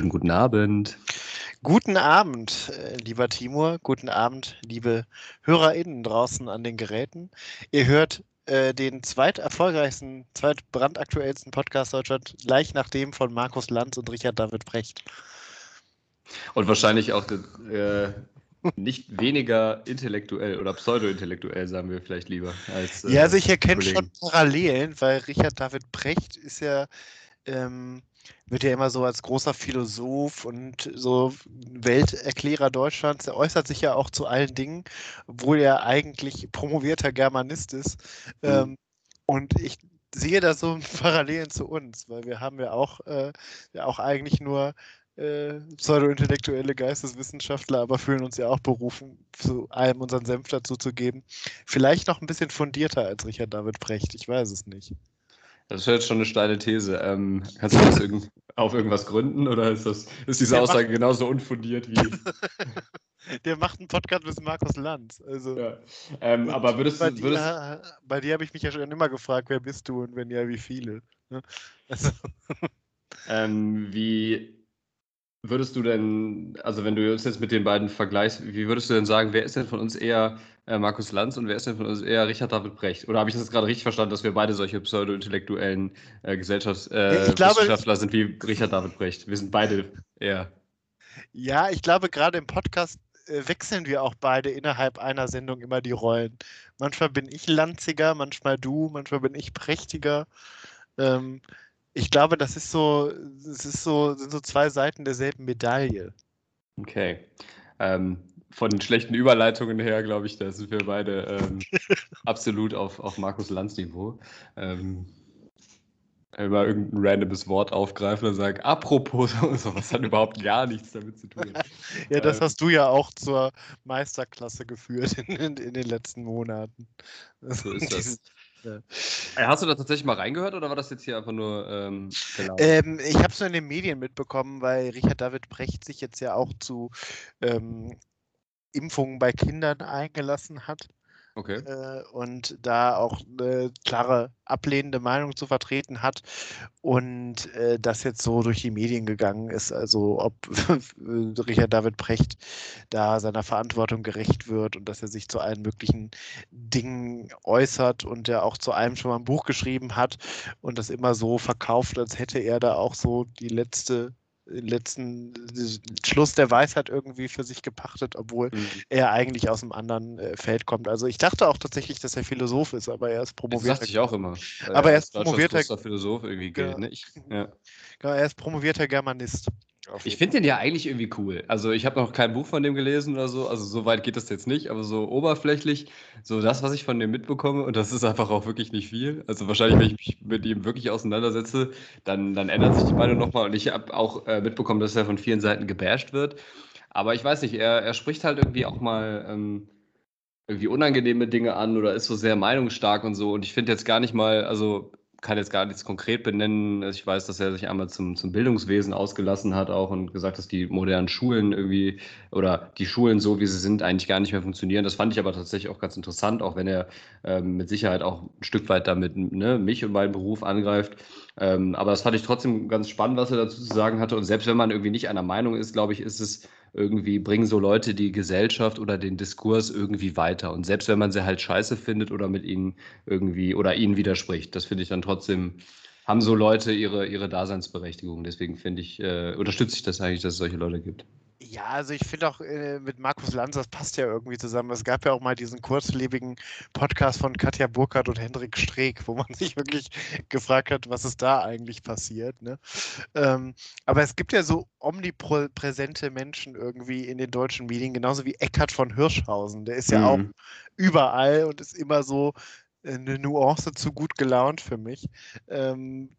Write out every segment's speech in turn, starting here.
Schönen guten Abend. Guten Abend, äh, lieber Timur. Guten Abend, liebe HörerInnen draußen an den Geräten. Ihr hört äh, den zweiterfolgreichsten, zweitbrandaktuellsten Podcast Deutschland gleich nach dem von Markus Lanz und Richard David Brecht. Und wahrscheinlich auch äh, nicht weniger intellektuell oder pseudo-intellektuell, sagen wir vielleicht lieber. Als, äh, ja, also ich erkenne schon Parallelen, weil Richard David Brecht ist ja ähm, wird ja immer so als großer Philosoph und so Welterklärer Deutschlands. Er äußert sich ja auch zu allen Dingen, obwohl er eigentlich promovierter Germanist ist. Mhm. Ähm, und ich sehe da so Parallelen zu uns, weil wir haben ja auch, äh, ja auch eigentlich nur äh, pseudo-intellektuelle Geisteswissenschaftler, aber fühlen uns ja auch berufen, zu allem unseren Senf dazu zu geben. Vielleicht noch ein bisschen fundierter als Richard David Brecht, ich weiß es nicht. Das ist jetzt schon eine steile These. Ähm, kannst du das irg auf irgendwas gründen oder ist, das, ist diese der Aussage macht, genauso unfundiert wie. der macht einen Podcast mit Markus Lanz. Also, ja. ähm, aber würdest bei du. Würdest... Dir, bei dir habe ich mich ja schon immer gefragt, wer bist du und wenn ja, wie viele. Ne? Also. Ähm, wie würdest du denn, also wenn du uns jetzt mit den beiden vergleichst, wie würdest du denn sagen, wer ist denn von uns eher äh, Markus Lanz und wer ist denn von uns eher Richard David Brecht? Oder habe ich das gerade richtig verstanden, dass wir beide solche pseudo-intellektuellen äh, Gesellschaftswissenschaftler äh, sind wie Richard David Brecht? Wir sind beide eher. Ja, ich glaube, gerade im Podcast äh, wechseln wir auch beide innerhalb einer Sendung immer die Rollen. Manchmal bin ich Lanziger, manchmal du, manchmal bin ich Prächtiger. Ähm, ich glaube, das ist so, es ist so, sind so zwei Seiten derselben Medaille. Okay. Ähm, von den schlechten Überleitungen her, glaube ich, da sind wir beide ähm, absolut auf, auf Markus Lanz Niveau. Ähm, immer irgendein randomes Wort aufgreifen und sagen, apropos, sowas hat überhaupt gar nichts damit zu tun. ja, das ähm, hast du ja auch zur Meisterklasse geführt in, in, in den letzten Monaten. So ist das. Ja. Äh, hast du da tatsächlich mal reingehört oder war das jetzt hier einfach nur ähm, ähm, Ich habe es nur in den Medien mitbekommen, weil Richard David Brecht sich jetzt ja auch zu ähm, Impfungen bei Kindern eingelassen hat. Okay. Äh, und da auch eine klare ablehnende Meinung zu vertreten hat und äh, das jetzt so durch die Medien gegangen ist, also ob Richard David Precht da seiner Verantwortung gerecht wird und dass er sich zu allen möglichen Dingen äußert und er auch zu allem schon mal ein Buch geschrieben hat und das immer so verkauft, als hätte er da auch so die letzte letzten Schluss der Weisheit irgendwie für sich gepachtet, obwohl mhm. er eigentlich aus einem anderen äh, Feld kommt. Also ich dachte auch tatsächlich, dass er Philosoph ist, aber er ist promovierter. Das dachte ich auch immer. Aber er ist promovierter Philosoph irgendwie gilt, ja. ne? Ja. Genau, er ist promovierter Germanist. Ich finde den ja eigentlich irgendwie cool. Also ich habe noch kein Buch von dem gelesen oder so. Also so weit geht das jetzt nicht, aber so oberflächlich, so das, was ich von dem mitbekomme, und das ist einfach auch wirklich nicht viel. Also wahrscheinlich, wenn ich mich mit ihm wirklich auseinandersetze, dann, dann ändert sich die Meinung nochmal. Und ich habe auch äh, mitbekommen, dass er von vielen Seiten gebasht wird. Aber ich weiß nicht, er, er spricht halt irgendwie auch mal ähm, irgendwie unangenehme Dinge an oder ist so sehr meinungsstark und so. Und ich finde jetzt gar nicht mal, also kann jetzt gar nichts konkret benennen. Ich weiß, dass er sich einmal zum, zum Bildungswesen ausgelassen hat auch und gesagt, dass die modernen Schulen irgendwie oder die Schulen so, wie sie sind, eigentlich gar nicht mehr funktionieren. Das fand ich aber tatsächlich auch ganz interessant, auch wenn er ähm, mit Sicherheit auch ein Stück weit damit ne, mich und meinen Beruf angreift. Ähm, aber das fand ich trotzdem ganz spannend, was er dazu zu sagen hatte. Und selbst wenn man irgendwie nicht einer Meinung ist, glaube ich, ist es irgendwie bringen so Leute die Gesellschaft oder den Diskurs irgendwie weiter. Und selbst wenn man sie halt scheiße findet oder mit ihnen irgendwie oder ihnen widerspricht, das finde ich dann trotzdem, haben so Leute ihre, ihre Daseinsberechtigung. Deswegen finde ich, äh, unterstütze ich das eigentlich, dass es solche Leute gibt. Ja, also ich finde auch äh, mit Markus Lanz, das passt ja irgendwie zusammen. Es gab ja auch mal diesen kurzlebigen Podcast von Katja Burkhardt und Hendrik Streeck, wo man sich wirklich gefragt hat, was ist da eigentlich passiert. Ne? Ähm, aber es gibt ja so omnipräsente Menschen irgendwie in den deutschen Medien, genauso wie Eckhard von Hirschhausen. Der ist ja mhm. auch überall und ist immer so äh, eine Nuance zu gut gelaunt für mich. Ähm,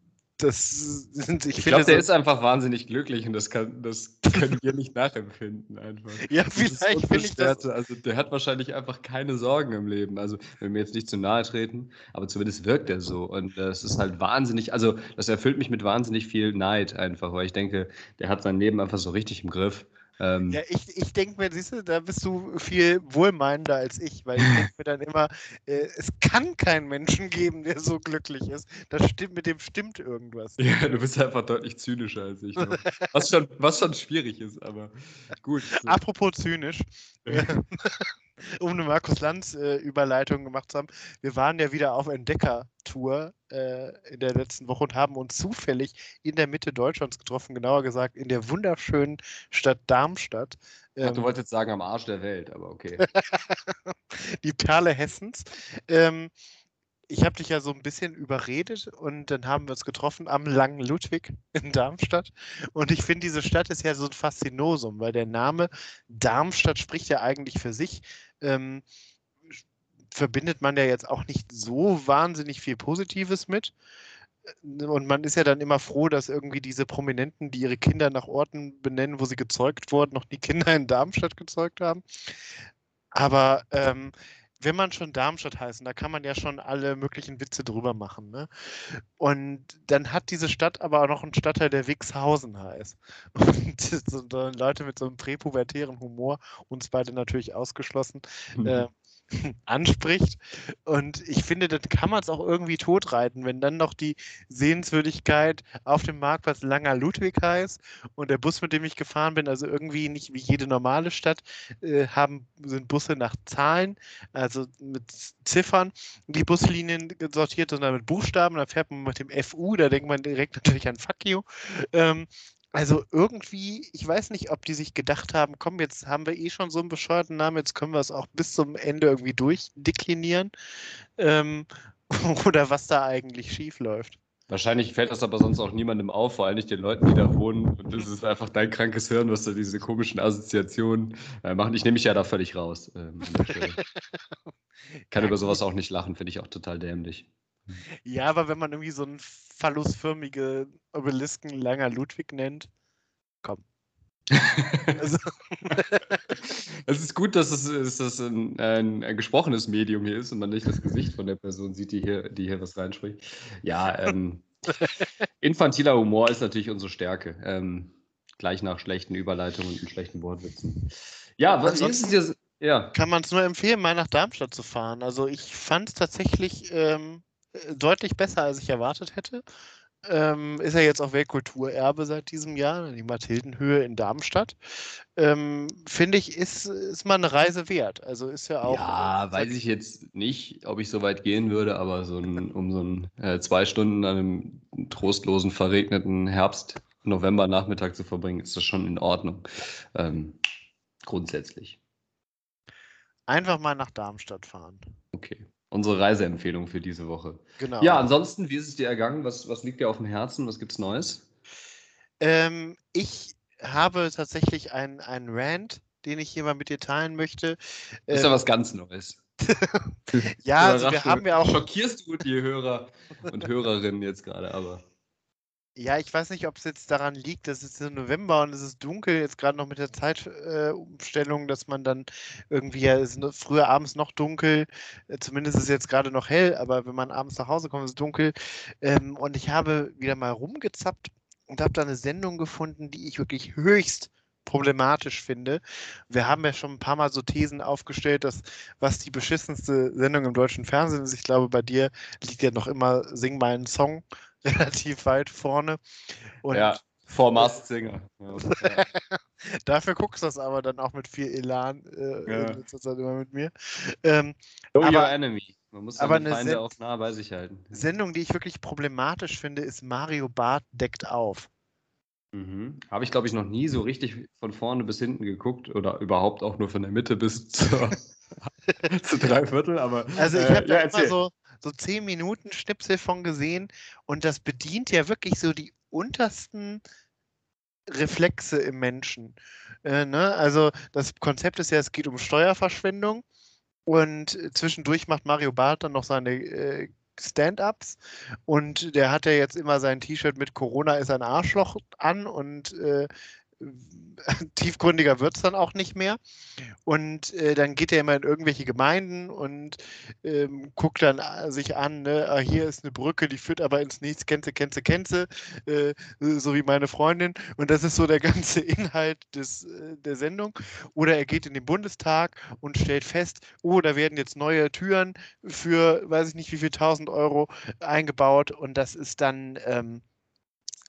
das sind, ich, ich glaube, der so, ist einfach wahnsinnig glücklich und das, kann, das können wir nicht nachempfinden einfach. Ja, vielleicht finde ich das. Also der hat wahrscheinlich einfach keine Sorgen im Leben. Also wenn wir jetzt nicht zu nahe treten, aber zumindest wirkt er so. Und das ist halt wahnsinnig, also das erfüllt mich mit wahnsinnig viel Neid einfach, weil ich denke, der hat sein Leben einfach so richtig im Griff. Ähm, Ja, ich, ich denke mir, siehst du, da bist du viel wohlmeinender als ich, weil ich denke mir dann immer, äh, es kann keinen Menschen geben, der so glücklich ist. Das stimmt, mit dem stimmt irgendwas. ja, du bist einfach deutlich zynischer als ich. Was schon, was schon schwierig ist, aber gut. So. Apropos zynisch, um eine Markus Lanz-Überleitung gemacht zu haben, wir waren ja wieder auf Entdecker-Tour äh, in der letzten Woche und haben uns zufällig in der Mitte Deutschlands getroffen, genauer gesagt in der wunderschönen Stadt Darmstadt. Ach, du Ähm, wolltest jetzt sagen am Arsch der Welt, aber okay. die Perle Hessens. Ähm, ich habe dich ja so ein bisschen überredet und dann haben wir uns getroffen am Langen Ludwig in Darmstadt. Und ich finde, diese Stadt ist ja so ein Faszinosum, weil der Name Darmstadt spricht ja eigentlich für sich. Ähm, verbindet man ja jetzt auch nicht so wahnsinnig viel Positives mit. Und man ist ja dann immer froh, dass irgendwie diese Prominenten, die ihre Kinder nach Orten benennen, wo sie gezeugt wurden, noch die Kinder in Darmstadt gezeugt haben. Aber ähm, wenn man schon Darmstadt heißt, da kann man ja schon alle möglichen Witze drüber machen. Ne? Und dann hat diese Stadt aber auch noch einen Stadtteil, der Wixhausen heißt. Und so, Leute mit so einem präpubertären Humor, uns beide natürlich ausgeschlossen, äh, anspricht. Und ich finde, dann kann man es auch irgendwie totreiten, wenn dann noch die Sehenswürdigkeit auf dem Marktplatz Langer Ludwig heißt und der Bus, mit dem ich gefahren bin, also irgendwie nicht wie jede normale Stadt, äh, haben, sind Busse nach Zahlen, also mit Ziffern, die Buslinien sortiert, sondern mit Buchstaben. Da fährt man mit dem FU, da denkt man direkt natürlich an Fuck you. Ähm, also irgendwie, ich weiß nicht, ob die sich gedacht haben, komm, jetzt haben wir eh schon so einen bescheuerten Namen, jetzt können wir es auch bis zum Ende irgendwie durchdeklinieren. Ähm, oder was da eigentlich schief läuft. Wahrscheinlich fällt das aber sonst auch niemandem auf, vor allem nicht den Leuten, die da wohnen. Und das ist einfach dein krankes Hirn, was da diese komischen Assoziationen äh, machen. Ich nehme mich ja da völlig raus. Ähm. Kann über sowas auch nicht lachen, finde ich auch total dämlich. Ja, aber wenn man irgendwie so einen phallusförmige Obelisken Langer Ludwig nennt, komm. Also, Es ist gut, dass es, dass das ein, ein, ein gesprochenes Medium hier ist und man nicht das Gesicht von der Person sieht, die hier, die hier was reinspricht. Ja, ähm, infantiler Humor ist natürlich unsere Stärke. Ähm, gleich nach schlechten Überleitungen und schlechten Wortwitzen. Ja, was ist es dir? Ja. kann man es nur empfehlen, mal nach Darmstadt zu fahren. Also ich fand es tatsächlich ähm, äh, deutlich besser, als ich erwartet hätte. Ähm, ist ja jetzt auch Weltkulturerbe seit diesem Jahr, die Mathildenhöhe in Darmstadt. Ähm, Finde ich, ist, ist mal eine Reise wert. Also ist ja auch. ja, äh, weiß ich jetzt nicht, ob ich so weit gehen würde, aber so ein, um so ein, äh, zwei Stunden an einem trostlosen, verregneten Herbst, November-Nachmittag zu verbringen, ist das schon in Ordnung. Ähm, grundsätzlich. Einfach mal nach Darmstadt fahren. Okay. Unsere Reiseempfehlung für diese Woche. Genau. Ja, ansonsten, wie ist es dir ergangen? Was, was liegt dir auf dem Herzen? Was gibt's Neues? Ähm, ich habe tatsächlich einen, einen Rant, den ich hier mal mit dir teilen möchte. Das ist ja Ähm, was ganz Neues. ja, also wir haben ja auch Schockierst du die Hörer und Hörerinnen jetzt gerade, aber. Ja, ich weiß nicht, ob es jetzt daran liegt, dass es im November und es ist dunkel, jetzt gerade noch mit der Zeitumstellung, äh, dass man dann irgendwie, ja, es ist früher abends noch dunkel, äh, zumindest ist es jetzt gerade noch hell, aber wenn man abends nach Hause kommt, ist es dunkel. Ähm, und ich habe wieder mal rumgezappt und habe da eine Sendung gefunden, die ich wirklich höchst problematisch finde. Wir haben ja schon ein paar Mal so Thesen aufgestellt, dass was die beschissenste Sendung im deutschen Fernsehen ist. Ich glaube, bei dir liegt ja noch immer Sing mal einen Song relativ weit vorne. Und ja, vor Masked Singer. Ja, ja. dafür guckst du das aber dann auch mit viel Elan äh, Ja. in letzter Zeit immer mit mir. Ähm, Know Aber- your enemy. Man muss aber seine eine Feinde Sen- auch nah bei sich halten. Sendung, die ich wirklich problematisch finde, ist Mario Barth deckt auf. Mhm. Habe ich, glaube ich, noch nie so richtig von vorne bis hinten geguckt oder überhaupt auch nur von der Mitte bis zur, zu drei Viertel, aber. Also ich äh, habe da ja, immer erzähl. so, so 10 Minuten Schnipsel von gesehen und das bedient ja wirklich so die untersten Reflexe im Menschen. Äh, ne? Also das Konzept ist ja, es geht um Steuerverschwendung und äh, zwischendurch macht Mario Barth dann noch seine äh, Stand-ups und der hat ja jetzt immer sein T-Shirt mit Corona ist ein Arschloch an und äh, tiefgründiger wird es dann auch nicht mehr. Und äh, dann geht er immer in irgendwelche Gemeinden und ähm, guckt dann äh, sich an, ne? ah, hier ist eine Brücke, die führt aber ins Nichts, kennze, kennze, kennze, äh, so wie meine Freundin. Und das ist so der ganze Inhalt des, äh, der Sendung. Oder er geht in den Bundestag und stellt fest, oh, da werden jetzt neue Türen für, weiß ich nicht wie viel, 1000 Euro eingebaut. Und das ist dann... Ähm,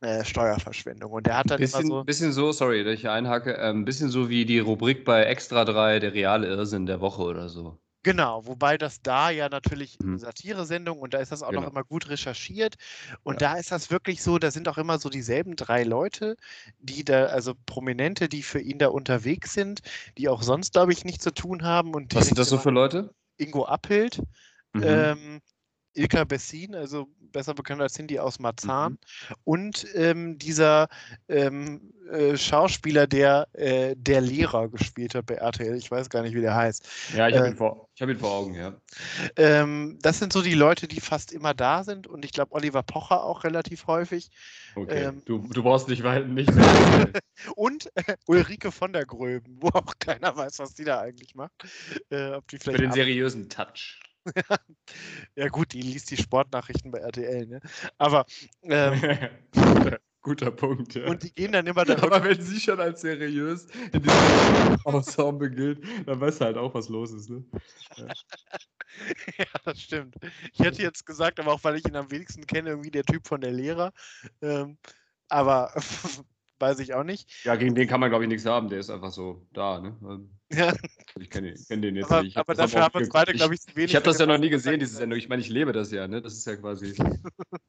äh, Steuerverschwendung. Und der hat dann bisschen, immer so. Bisschen so, sorry, dass ich hier einhacke, ein ähm, bisschen so wie die Rubrik bei Extra 3, der reale Irrsinn der Woche oder so. Genau, wobei das da ja natürlich mhm. Satire-Sendung und da ist das auch genau. noch immer gut recherchiert. Und ja. da ist das wirklich so, da sind auch immer so dieselben drei Leute, die da, also Prominente, die für ihn da unterwegs sind, die auch sonst, glaube ich, nichts zu tun haben. Und Was sind das so für Leute? Ingo Appelt, mhm. ähm, Ilka Bessin, also besser bekannt als Cindy aus Marzahn, mhm. und ähm, dieser ähm, äh, Schauspieler, der äh, der Lehrer gespielt hat bei RTL, ich weiß gar nicht, wie der heißt. Ja, ich habe ihn, vor, hab ihn vor Augen, ja. Ähm, das sind so die Leute, die fast immer da sind und ich glaube Oliver Pocher auch relativ häufig. Okay, ähm, du, du brauchst nicht, weit, nicht mehr. und äh, Ulrike von der Gröben, wo auch keiner weiß, was die da eigentlich macht. Äh, ob die vielleicht Für den seriösen Touch. ja, gut, die liest die Sportnachrichten bei RTL, ne? Aber. Ähm, Guter Punkt, ja. Und die gehen dann immer da. Aber wenn sie schon als seriös in diesem Ensemble gilt, dann weißt du halt auch, was los ist, ne? Ja. ja. das stimmt. Ich hätte jetzt gesagt, aber auch weil ich ihn am wenigsten kenne, irgendwie der Typ von der Lehrer. Ähm, aber weiß ich auch nicht. Ja, gegen den kann man, glaube ich, nichts haben. Der ist einfach so da. Ne? Ähm, ja. Ich kenne kenn den jetzt aber, nicht. Aber dafür haben wir uns beide, glaube ich, zu wenig. Ich habe das ja noch nie gesehen, diese Sendung. Ich meine, ich lebe das ja. Ne? Das ist ja quasi.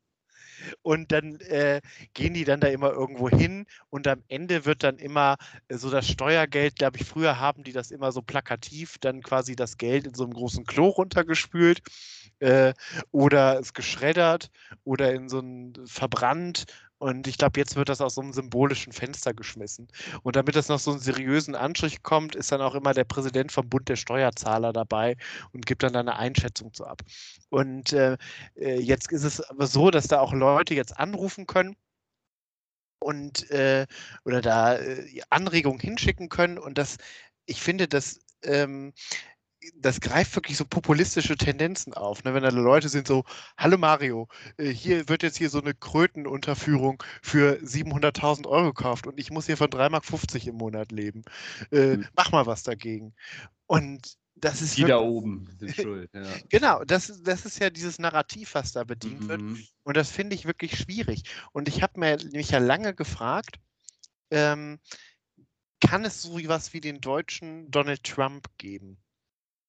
und dann äh, gehen die dann da immer irgendwo hin und am Ende wird dann immer äh, so das Steuergeld, glaube ich, früher haben die das immer so plakativ, dann quasi das Geld in so einem großen Klo runtergespült äh, oder es geschreddert oder in so ein verbrannt und ich glaube, jetzt wird das aus so einem symbolischen Fenster geschmissen. Und damit das noch so einen seriösen Anstrich kommt, ist dann auch immer der Präsident vom Bund der Steuerzahler dabei und gibt dann eine Einschätzung zu ab. Und äh, äh, jetzt ist es aber so, dass da auch Leute jetzt anrufen können und äh, oder da äh, Anregungen hinschicken können. Und das, ich finde, das ähm, das greift wirklich so populistische Tendenzen auf. Ne? Wenn da Leute sind so, hallo Mario, äh, hier wird jetzt hier so eine Krötenunterführung für 700.000 Euro gekauft und ich muss hier von 3,50 Mark im Monat leben. Äh, mhm. Mach mal was dagegen. Und das ist die da oben sind schuld. Ja. genau, das, das ist ja dieses Narrativ, was da bedient mhm. wird. Und das finde ich wirklich schwierig. Und ich habe mich ja lange gefragt, ähm, kann es so was wie den deutschen Donald Trump geben?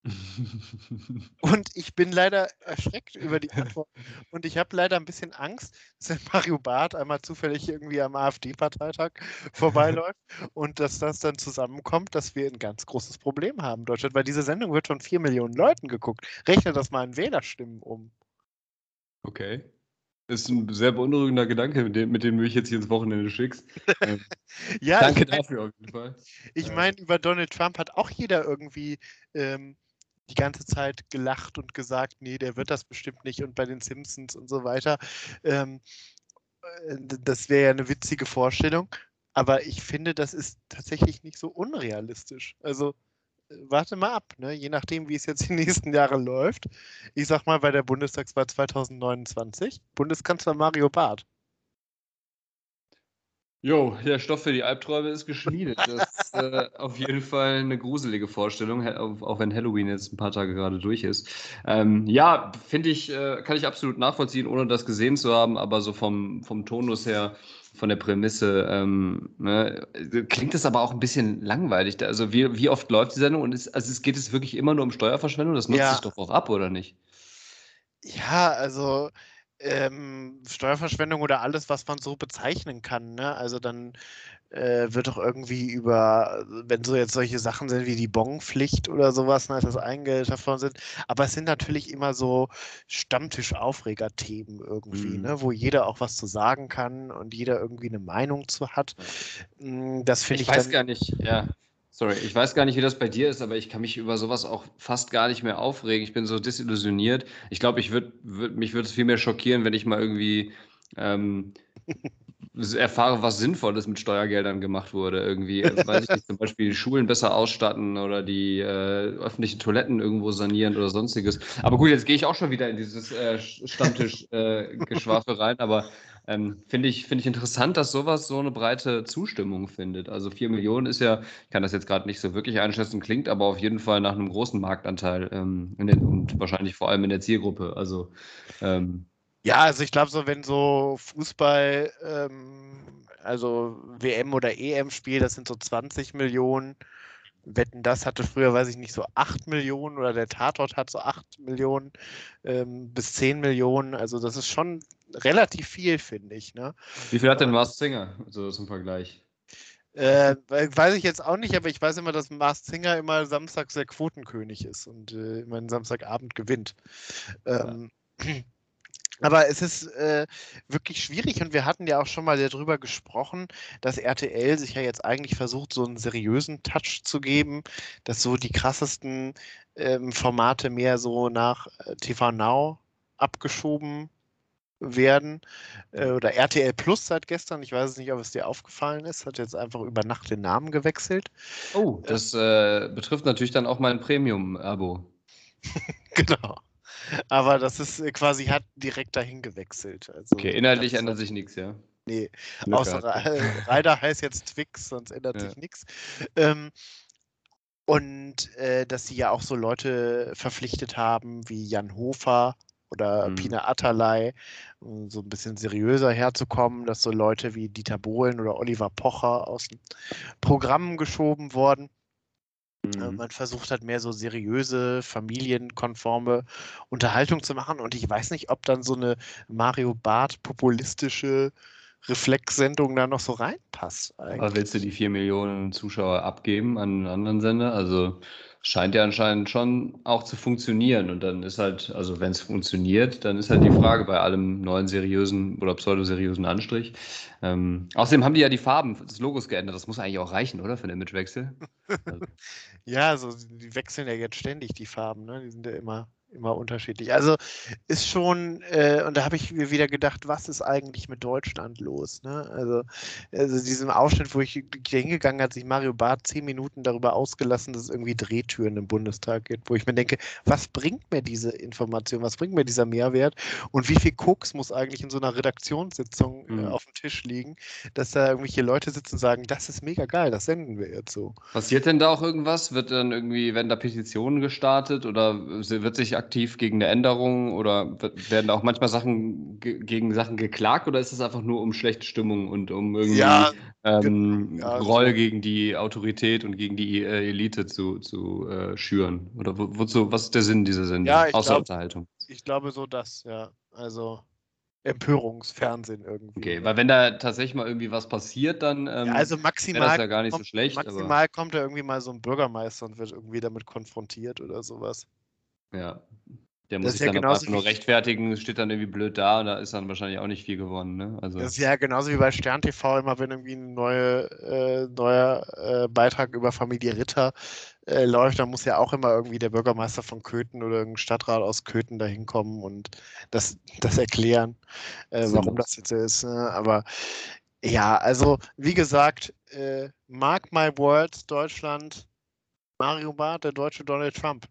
Und ich bin leider erschreckt über die Antwort. Und ich habe leider ein bisschen Angst, dass Mario Barth einmal zufällig irgendwie am AfD-Parteitag vorbeiläuft und dass das dann zusammenkommt, dass wir ein ganz großes Problem haben in Deutschland, weil diese Sendung wird von vier Millionen Leuten geguckt. Rechne das mal in Wählerstimmen um. Okay. Das ist ein sehr beunruhigender Gedanke, mit dem, mit dem du mich jetzt hier ins Wochenende schickst. Ähm, ja, danke ich mein, dafür auf jeden Fall. Ich meine, über Donald Trump hat auch jeder irgendwie ähm, die ganze Zeit gelacht und gesagt, nee, der wird das bestimmt nicht und bei den Simpsons und so weiter. Ähm, äh, das wäre ja eine witzige Vorstellung, aber ich finde, das ist tatsächlich nicht so unrealistisch. Also äh, warte mal ab, ne? je nachdem, wie es jetzt die nächsten Jahre läuft. Ich sag mal bei der Bundestagswahl 2029, Bundeskanzler Mario Barth. Jo, der Stoff für die Albträume ist geschmiedet. Das ist äh, auf jeden Fall eine gruselige Vorstellung, auch wenn Halloween jetzt ein paar Tage gerade durch ist. Ähm, ja, finde ich, äh, kann ich absolut nachvollziehen, ohne das gesehen zu haben, aber so vom, vom Tonus her, von der Prämisse, ähm, ne, klingt das aber auch ein bisschen langweilig. Also wie, wie oft läuft die Sendung? Und ist, also es geht es wirklich immer nur um Steuerverschwendung? Das nutzt ja. sich doch auch ab, oder nicht? Ja, also ähm, Steuerverschwendung oder alles, was man so bezeichnen kann. Ne? Also dann äh, wird doch irgendwie über, wenn so jetzt solche Sachen sind wie die Bonpflicht oder sowas, ne, dass eingeschafft worden sind. Aber es sind natürlich immer so Stammtisch-Aufreger-Themen irgendwie, mhm. ne, wo jeder auch was zu sagen kann und jeder irgendwie eine Meinung zu hat. Hm, das finde ich. Ich weiß gar nicht, ja. Sorry, ich weiß gar nicht, wie das bei dir ist, aber ich kann mich über sowas auch fast gar nicht mehr aufregen. Ich bin so desillusioniert. Ich glaube, ich würd, würd, mich würde es viel mehr schockieren, wenn ich mal irgendwie ähm, erfahre, was Sinnvolles mit Steuergeldern gemacht wurde. Irgendwie, also, weiß ich nicht, zum Beispiel die Schulen besser ausstatten oder die äh, öffentlichen Toiletten irgendwo sanieren oder sonstiges. Aber gut, jetzt gehe ich auch schon wieder in dieses äh, Stammtisch-Geschwafel äh, rein, aber ähm, finde ich, find ich interessant, dass sowas so eine breite Zustimmung findet. Also 4 Millionen ist ja, ich kann das jetzt gerade nicht so wirklich einschätzen, klingt aber auf jeden Fall nach einem großen Marktanteil ähm, den, und wahrscheinlich vor allem in der Zielgruppe. Also ähm, ja, also ich glaube so, wenn so Fußball, ähm, also WM oder EM spielt, das sind so 20 Millionen. Wetten, das hatte früher, weiß ich nicht, so 8 Millionen oder der Tatort hat so 8 Millionen ähm, bis 10 Millionen. Also das ist schon relativ viel, finde ich. Ne? Wie viel hat denn Mars Singer, so zum Vergleich? Äh, weiß ich jetzt auch nicht, aber ich weiß immer, dass Mars Singer immer samstags der Quotenkönig ist und äh, immer einen Samstagabend gewinnt. Ähm, ja. Aber es ist äh, wirklich schwierig und wir hatten ja auch schon mal darüber gesprochen, dass RTL sich ja jetzt eigentlich versucht, so einen seriösen Touch zu geben, dass so die krassesten ähm, Formate mehr so nach äh, TV Now abgeschoben werden. Äh, oder RTL Plus seit gestern, ich weiß nicht, ob es dir aufgefallen ist, hat jetzt einfach über Nacht den Namen gewechselt. Oh, das äh, betrifft natürlich dann auch mein Premium-Abo. genau. Aber das ist äh, quasi, hat direkt dahin gewechselt. Also, okay, inhaltlich ändert sich nichts, ja. Nee, Glück außer Ryder heißt jetzt Twix, sonst ändert ja. sich nichts. Ähm, und äh, dass sie ja auch so Leute verpflichtet haben wie Jan Hofer oder mhm. Pina Atalay, um so ein bisschen seriöser herzukommen, dass so Leute wie Dieter Bohlen oder Oliver Pocher aus dem Programm geschoben wurden. Äh, mhm. Man versucht halt mehr so seriöse, familienkonforme Unterhaltung zu machen. Und ich weiß nicht, ob dann so eine Mario Barth populistische Reflexsendung da noch so reinpasst. Eigentlich. Aber willst du die vier Millionen Zuschauer abgeben an einen anderen Sender? Also scheint ja anscheinend schon auch zu funktionieren. Und dann ist halt, also wenn es funktioniert, dann ist halt die Frage bei allem neuen seriösen oder pseudoseriösen Anstrich. Ähm, außerdem haben die ja die Farben des Logos geändert. Das muss eigentlich auch reichen, oder? Für den Imagewechsel. Also. ja, also die wechseln ja jetzt ständig die Farben, ne? Die sind ja immer immer unterschiedlich. Also ist schon, äh, und da habe ich mir wieder gedacht, was ist eigentlich mit Deutschland los? Ne? Also, also diesem Ausschnitt, wo ich hingegangen hat sich Mario Barth zehn Minuten darüber ausgelassen, dass es irgendwie Drehtüren im Bundestag gibt, wo ich mir denke, was bringt mir diese Information, was bringt mir dieser Mehrwert und wie viel Koks muss eigentlich in so einer Redaktionssitzung äh, mhm. äh, auf dem Tisch liegen, dass da irgendwelche Leute sitzen und sagen, das ist mega geil, das senden wir jetzt so. Passiert denn da auch irgendwas? Wird dann irgendwie, werden da Petitionen gestartet oder wird sich aktiv gegen eine Änderung oder werden auch manchmal Sachen gegen Sachen geklagt oder ist es einfach nur um schlechte Stimmung und um irgendwie ja, ähm, ja, Groll gegen die Autorität und gegen die äh, Elite zu, zu äh, schüren? Oder wo, wozu, was ist der Sinn dieser Sendung? Ja, außer glaub, Unterhaltung. Ich glaube so das, ja. Also Empörungsfernsehen irgendwie. Okay, weil wenn da tatsächlich mal irgendwie was passiert, dann ähm, ja, also maximal das ja gar nicht kommt, so schlecht. Maximal kommt da irgendwie mal so ein Bürgermeister und wird irgendwie damit konfrontiert oder sowas. Ja. Der muss sich ja dann einfach nur rechtfertigen, steht dann irgendwie blöd da und da ist dann wahrscheinlich auch nicht viel gewonnen. Ne? Also das ist ja genauso wie bei Stern TV, immer wenn irgendwie ein neue, äh, neuer äh, Beitrag über Familie Ritter äh, läuft, dann muss ja auch immer irgendwie der Bürgermeister von Köthen oder irgendein Stadtrat aus Köthen da hinkommen und das, das erklären, äh, warum das jetzt so ist. Ne? Aber ja, also wie gesagt, äh, mark my words, Deutschland, Mario Barth, der deutsche Donald Trump.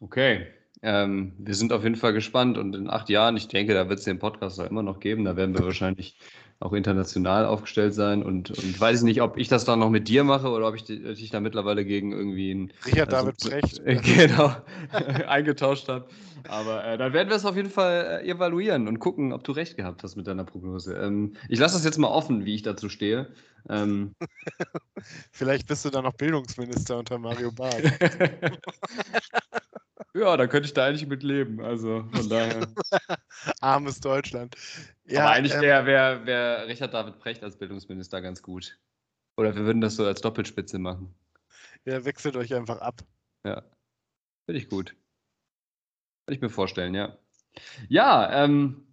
Okay. Ähm, wir sind auf jeden Fall gespannt und in acht Jahren, ich denke, da wird es den Podcast auch immer noch geben. Da werden wir wahrscheinlich auch international aufgestellt sein und, und weiß nicht, ob ich das dann noch mit dir mache oder ob ich dich da mittlerweile gegen irgendwie einen Richard also, David Brecht äh, genau eingetauscht habe. Aber äh, dann werden wir es auf jeden Fall äh, evaluieren und gucken, ob du recht gehabt hast mit deiner Prognose. Ähm, ich lasse das jetzt mal offen, wie ich dazu stehe. Ähm, Vielleicht bist du dann noch Bildungsminister unter Mario Barth. Ja, da könnte ich da eigentlich mit leben. Also von daher. Armes Deutschland. Ja, Aber eigentlich ähm, wäre wär, wär Richard David Precht als Bildungsminister ganz gut. Oder wir würden das so als Doppelspitze machen. Ja, wechselt euch einfach ab. Ja. Finde ich gut. Kann ich mir vorstellen, ja. Ja, ähm,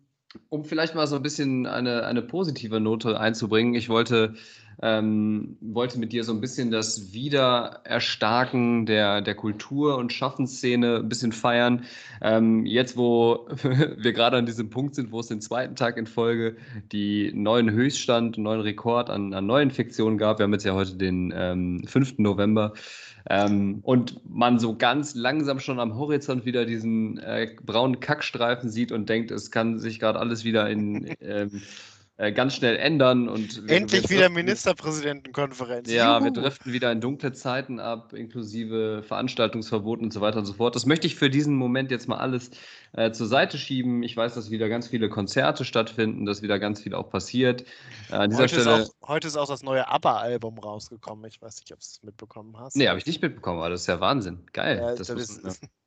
um vielleicht mal so ein bisschen eine, eine positive Note einzubringen. Ich wollte Ähm, wollte mit dir so ein bisschen das Wiedererstarken der, der Kultur- und Schaffensszene ein bisschen feiern. Ähm, jetzt, wo wir gerade an diesem Punkt sind, wo es den zweiten Tag in Folge die neuen Höchststand, neuen Rekord an, an Neuinfektionen gab. Wir haben jetzt ja heute den ähm, 5. November. Ähm, und man so ganz langsam schon am Horizont wieder diesen äh, braunen Kackstreifen sieht und denkt, es kann sich gerade alles wieder in ähm, äh, ganz schnell ändern. Und Endlich wieder Ministerpräsidentenkonferenz. Ja, Juhu. wir driften wieder in dunkle Zeiten ab, inklusive Veranstaltungsverboten und so weiter und so fort. Das möchte ich für diesen Moment jetzt mal alles äh, zur Seite schieben. Ich weiß, dass wieder ganz viele Konzerte stattfinden, dass wieder ganz viel auch passiert. Äh, an dieser heute, Stelle, ist auch, heute ist auch das neue ABBA-Album rausgekommen. Ich weiß nicht, ob du es mitbekommen hast. Nee, habe ich nicht mitbekommen, aber das ist ja Wahnsinn. Geil. Ja, das, das ist, ja.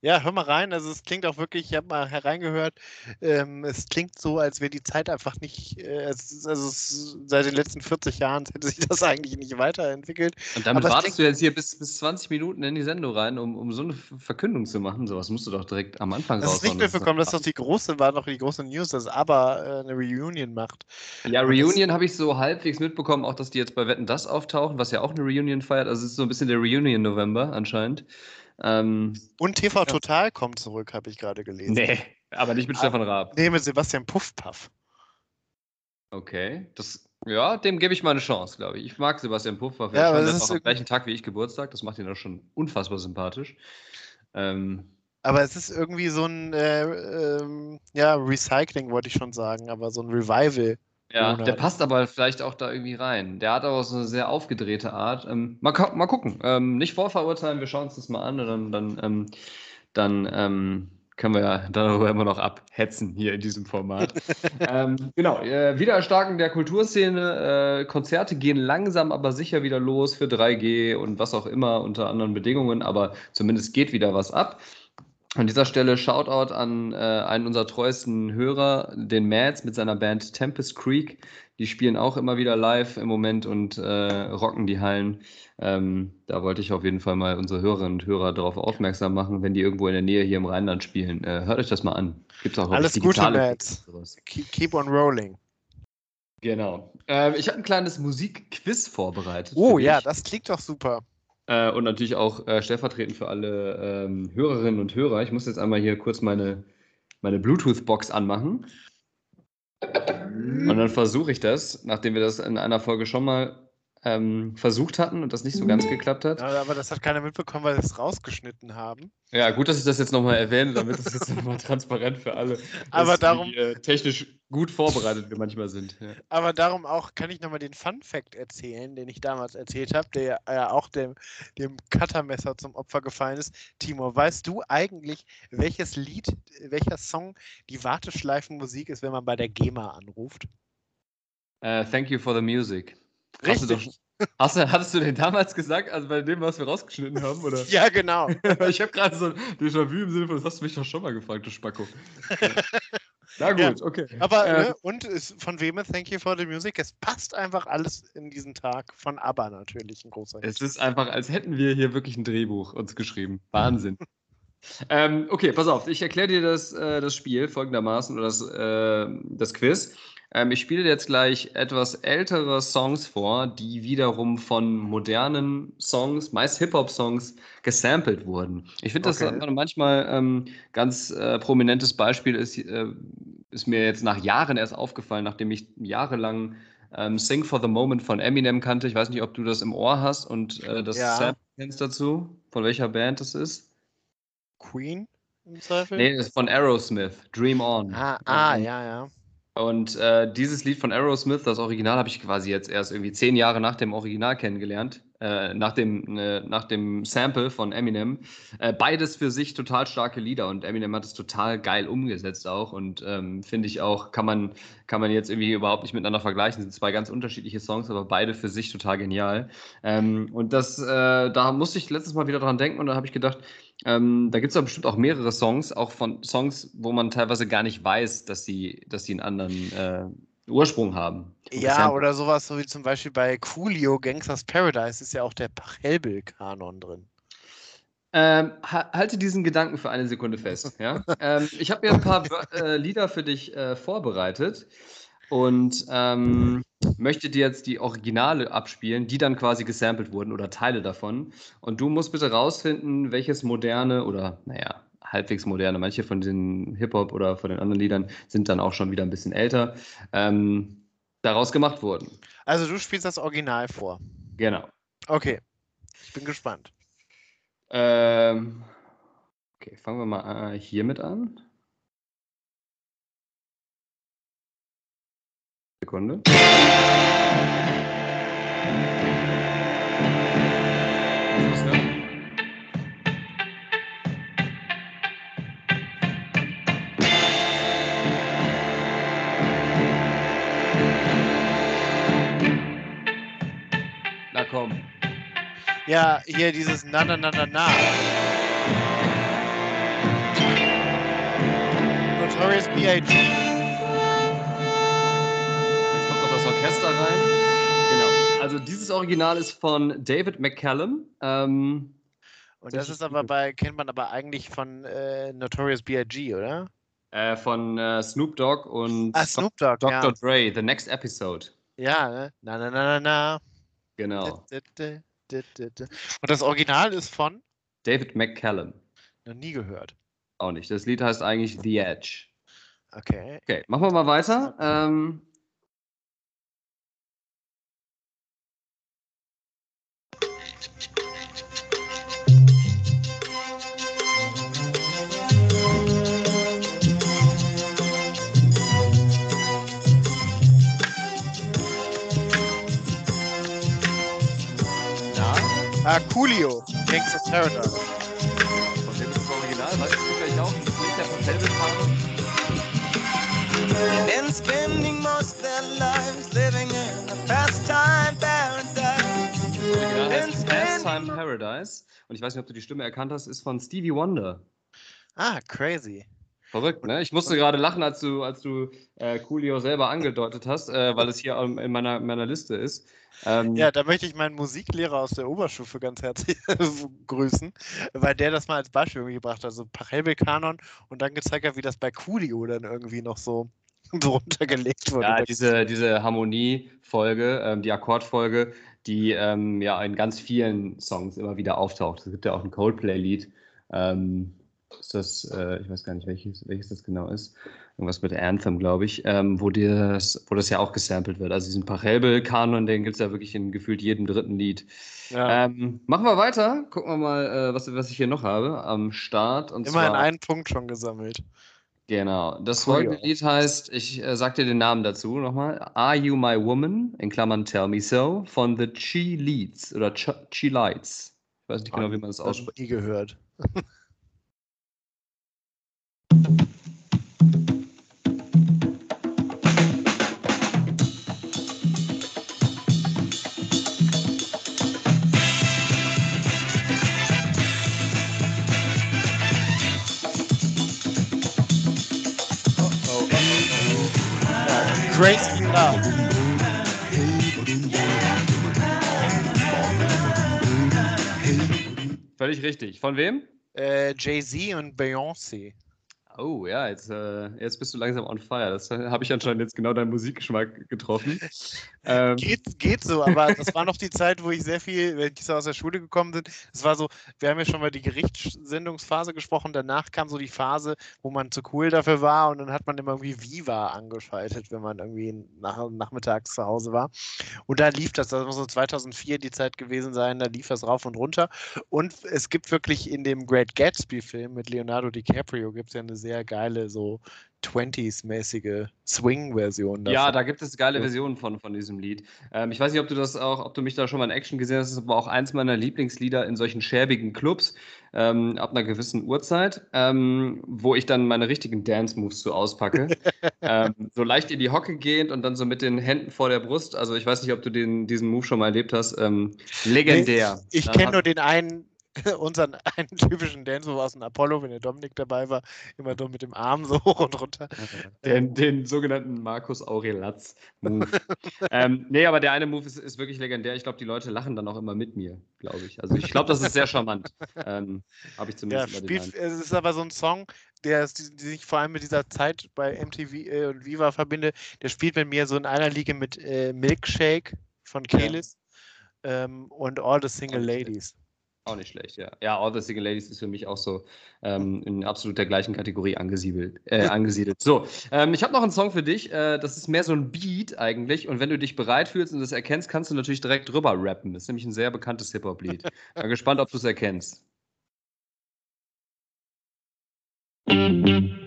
Ja, hör mal rein. Also es klingt auch wirklich, ich habe mal hereingehört, ähm, es klingt so, als wäre die Zeit einfach nicht, äh, also es, seit den letzten 40 Jahren hätte sich das eigentlich nicht weiterentwickelt. Und damit Aber wartest du jetzt hier bis, bis 20 Minuten in die Sendung rein, um, um so eine Verkündung zu machen. Sowas musst du doch direkt am Anfang raus. Das ist nicht mitbekommen, das ist doch die große, war doch die große News, dass ABBA äh, eine Reunion macht. Ja, Reunion habe ich so halbwegs mitbekommen, auch dass die jetzt bei Wetten das auftauchen, was ja auch eine Reunion feiert. Also es ist so ein bisschen der Reunion November anscheinend. Ähm, und TV Total kommt zurück, habe ich gerade gelesen. Nee, aber nicht mit ah, Stefan Raab. Nee, mit Sebastian Puffpaff. Okay, das, ja, dem gebe ich mal eine Chance, glaube ich. Ich mag Sebastian Puffpaff. Ja, aber das ist auch am gleichen Tag wie ich Geburtstag. Das macht ihn auch schon unfassbar sympathisch. Ähm, aber es ist irgendwie so ein äh, ähm, ja, Recycling, wollte ich schon sagen, aber so ein Revival ja, der passt aber vielleicht auch da irgendwie rein. Der hat aber so eine sehr aufgedrehte Art. Ähm, mal, mal gucken. Ähm, nicht vorverurteilen, wir schauen uns das mal an und dann, dann, ähm, dann ähm, können wir ja darüber immer noch abhetzen hier in diesem Format. Ähm, genau, äh, Wiedererstarken der Kulturszene. Äh, Konzerte gehen langsam, aber sicher wieder los für 3G und was auch immer unter anderen Bedingungen, aber zumindest geht wieder was ab. An dieser Stelle Shoutout an äh, einen unserer treuesten Hörer, den Mads mit seiner Band Tempest Creek. Die spielen auch immer wieder live im Moment und äh, rocken die Hallen. Ähm, da wollte ich auf jeden Fall mal unsere Hörerinnen und Hörer darauf aufmerksam machen, wenn die irgendwo in der Nähe hier im Rheinland spielen. Äh, hört euch das mal an. Gibt's auch Alles Gute, Mads. Keep on rolling. Genau. Ähm, ich habe ein kleines Musikquiz vorbereitet. Oh ja, das klingt doch super. Äh, und natürlich auch äh, stellvertretend für alle ähm, Hörerinnen und Hörer. Ich muss jetzt einmal hier kurz meine, meine Bluetooth-Box anmachen. Und dann versuche ich das, nachdem wir das in einer Folge schon mal ähm, versucht hatten und das nicht so ganz mhm. geklappt hat. Ja, aber das hat keiner mitbekommen, weil wir es rausgeschnitten haben. Ja, gut, dass ich das jetzt nochmal erwähne, damit es jetzt nochmal transparent für alle aber ist, darum, wie äh, technisch gut vorbereitet wir manchmal sind. Ja. Aber darum auch kann ich nochmal den Fun Fact erzählen, den ich damals erzählt habe, der ja auch dem, dem Cuttermesser zum Opfer gefallen ist. Timo, weißt du eigentlich, welches Lied, welcher Song die Warteschleifenmusik ist, wenn man bei der GEMA anruft? Uh, thank you for the music. Richtig. Hast du, hattest du den damals gesagt, also bei dem, was wir rausgeschnitten haben? Oder? Ja, genau. ich habe gerade so ein Déjà-vu im Sinne von, das hast du mich doch schon mal gefragt, du Spacko. Na gut, ja. okay. Aber, ne, und ist, von wem ist Thank You for the Music? Es passt einfach alles in diesen Tag. Von ABBA natürlich, ein großer Es ist einfach, als hätten wir hier wirklich ein Drehbuch uns geschrieben. Wahnsinn. ähm, okay, pass auf, ich erkläre dir das, äh, das Spiel folgendermaßen, oder das, äh, das Quiz. Ähm, ich spiele jetzt gleich etwas ältere Songs vor, die wiederum von modernen Songs, meist Hip-Hop-Songs, gesampelt wurden. Ich finde, das okay. manchmal ähm, ganz äh, prominentes Beispiel ist, äh, ist mir jetzt nach Jahren erst aufgefallen, nachdem ich jahrelang ähm, Sing for the Moment von Eminem kannte. Ich weiß nicht, ob du das im Ohr hast und äh, das ja. Sample kennst dazu, von welcher Band das ist. Queen im Zweifel? Nee, das ist von Aerosmith, Dream On. Ah, ah ja, ja. Und äh, dieses Lied von Aerosmith, das Original, habe ich quasi jetzt erst irgendwie zehn Jahre nach dem Original kennengelernt, äh, nach, dem, äh, nach dem Sample von Eminem. Äh, beides für sich total starke Lieder und Eminem hat es total geil umgesetzt auch und ähm, finde ich auch, kann man, kann man jetzt irgendwie überhaupt nicht miteinander vergleichen. Das sind zwei ganz unterschiedliche Songs, aber beide für sich total genial. Ähm, und das, äh, da musste ich letztes Mal wieder dran denken und da habe ich gedacht, ähm, da gibt es aber bestimmt auch mehrere Songs, auch von Songs, wo man teilweise gar nicht weiß, dass sie, dass sie einen anderen äh, Ursprung haben. Ja, oder sowas, so wie zum Beispiel bei Coolio Gangsters Paradise ist ja auch der Pachelbel-Kanon drin. Ähm, halte diesen Gedanken für eine Sekunde fest. Ja? ähm, ich habe mir ein paar äh, Lieder für dich äh, vorbereitet. und ähm, möchte dir jetzt die Originale abspielen, die dann quasi gesampelt wurden oder Teile davon. Und du musst bitte rausfinden, welches moderne oder, naja, halbwegs moderne, manche von den Hip-Hop oder von den anderen Liedern sind dann auch schon wieder ein bisschen älter, ähm, daraus gemacht wurden. Also du spielst das Original vor. Genau. Okay. Ich bin gespannt. Ähm, okay, fangen wir mal äh, hiermit an. Sekunde. Was ist das? Na komm. Ja, hier dieses Na na na na na. Notorious B.I.G. Jetzt kommt noch das Orchester rein. Genau. Also dieses Original ist von David McCallum. Ähm, Und das ist aber bei, kennt man aber eigentlich von äh, Notorious B.I.G., oder? äh, von äh, Snoop Dogg und Ah, Snoop Dogg, Dr. ja. Dre, The Next Episode. Ja, ne? Na na na na na. Genau. Und das Original ist von? David McCallum. Noch nie gehört. Auch nicht. Das Lied heißt eigentlich The Edge. Okay. Okay, machen wir mal weiter. Ähm, Ah, Coolio. Gangsta's Paradise. von dem ist das Original. Weißt du vielleicht auch? Das Lied der von Velvet Farmer. and spending most their lives living in a pastime paradise. Original heißt Pastime Paradise. Und ich weiß nicht, ob du die Stimme erkannt hast, ist von Stevie Wonder. Ah, crazy. Verrückt, ne? Ich musste gerade lachen, als du, als du äh, Coolio selber angedeutet hast, äh, weil es hier ähm, in meiner, meiner Liste ist. Ähm, Ja, da möchte ich meinen Musiklehrer aus der Oberstufe ganz herzlich grüßen, weil der das mal als Beispiel irgendwie gebracht hat. So Pachelbel-Kanon und dann gezeigt hat, wie das bei Coolio dann irgendwie noch so drunter gelegt wurde. Ja, diese, diese Harmoniefolge, ähm, die Akkordfolge, die ähm, ja in ganz vielen Songs immer wieder auftaucht. Es gibt ja auch ein Coldplay-Lied. Ähm, ist das, äh, ich weiß gar nicht, welches, welches das genau ist. Irgendwas mit Anthem, glaube ich, ähm, wo, das, wo das ja auch gesampelt wird. Also diesen Pachelbel-Kanon, den gibt es ja wirklich in gefühlt jedem dritten Lied. ja. Ähm, machen wir weiter. Gucken wir mal, äh, was, was ich hier noch habe am Start. Und Immerhin zwar, einen Punkt schon gesammelt. Genau. Das Cool, folgende. Lied heißt, ich äh, sag dir den Namen dazu nochmal. Are You My Woman? In Klammern Tell Me So von The Chi Leads oder Ch Chi Lights. Ich weiß nicht genau, wie man das ausspricht. nie gehört. Crazy Love. Völlig richtig. Von wem? Äh, Jay-Z und Beyoncé. Oh ja, jetzt, äh, jetzt bist du langsam on fire. Das äh, habe ich anscheinend jetzt genau deinen Musikgeschmack getroffen. ähm, Geht, geht so, aber das war noch die Zeit, wo ich sehr viel, wenn ich so aus der Schule gekommen bin, es war so, wir haben ja schon mal die Gerichtssendungsphase gesprochen, danach kam so die Phase, wo man zu cool dafür war und dann hat man immer irgendwie Viva angeschaltet, wenn man irgendwie nach, nachmittags zu Hause war. Und da lief das, das muss so 2004 die Zeit gewesen sein, da lief das rauf und runter. Und es gibt wirklich in dem Great Gatsby-Film mit Leonardo DiCaprio gibt es ja eine sehr geile, so 20s-mäßige Swing-Version. Ja, da gibt es geile. Versionen von, von diesem Lied. Ähm, ich weiß nicht, ob du das auch, ob du mich da schon mal in Action gesehen hast, das ist aber auch eins meiner Lieblingslieder in solchen schäbigen Clubs, ähm, ab einer gewissen Uhrzeit, ähm, wo ich dann meine richtigen Dance-Moves so auspacke. ähm, so leicht in die Hocke gehend und dann so mit den Händen vor der Brust. Also ich weiß nicht, ob du den, diesen Move schon mal erlebt hast. Ähm, legendär. Ich Dann kenne nur den einen unseren einen typischen Dance aus dem Apollo, wenn der Dominik dabei war, immer so mit dem Arm so hoch und runter. Den, den sogenannten Markus Aurelats Move. ähm, nee, aber der eine Move ist, ist wirklich legendär. Ich glaube, die Leute lachen dann auch immer mit mir, glaube ich. Also ich glaube, das ist sehr charmant. Ähm, Habe ich Ja, zumindest den spielt, es ist aber so ein Song, der sich vor allem mit dieser Zeit bei MTV äh, und Viva verbindet. Der spielt mit mir so in einer Liga mit äh, Milkshake von Ja. Kelis ähm, und All the Single. Ladies. Auch nicht schlecht, ja. Ja, All the Single Ladies ist für mich auch so ähm, in absolut der gleichen Kategorie angesiedelt. Äh, angesiedelt. So, ähm, ich habe noch einen Song für dich. Äh, das ist mehr so ein Beat eigentlich. Und wenn du dich bereit fühlst und das erkennst, kannst du natürlich direkt drüber rappen. Das ist nämlich ein sehr bekanntes Hip-Hop-Lied. Bin gespannt, ob du es erkennst.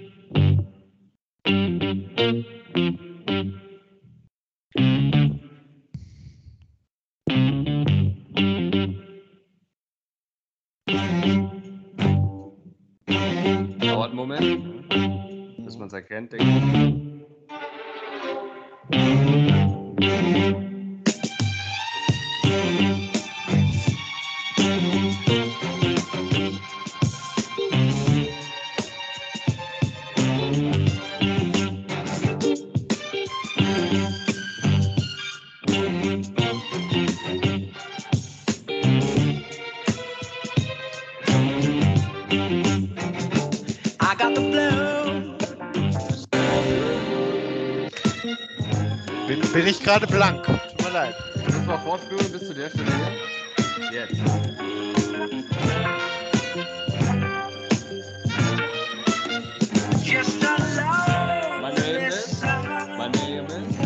einen Moment, bis man es erkennt. denke ich. Bin, ich gerade blank. Tut mir leid. Muss mal fortführen bis zu der Stelle. hier? Jetzt. My name is- My name is.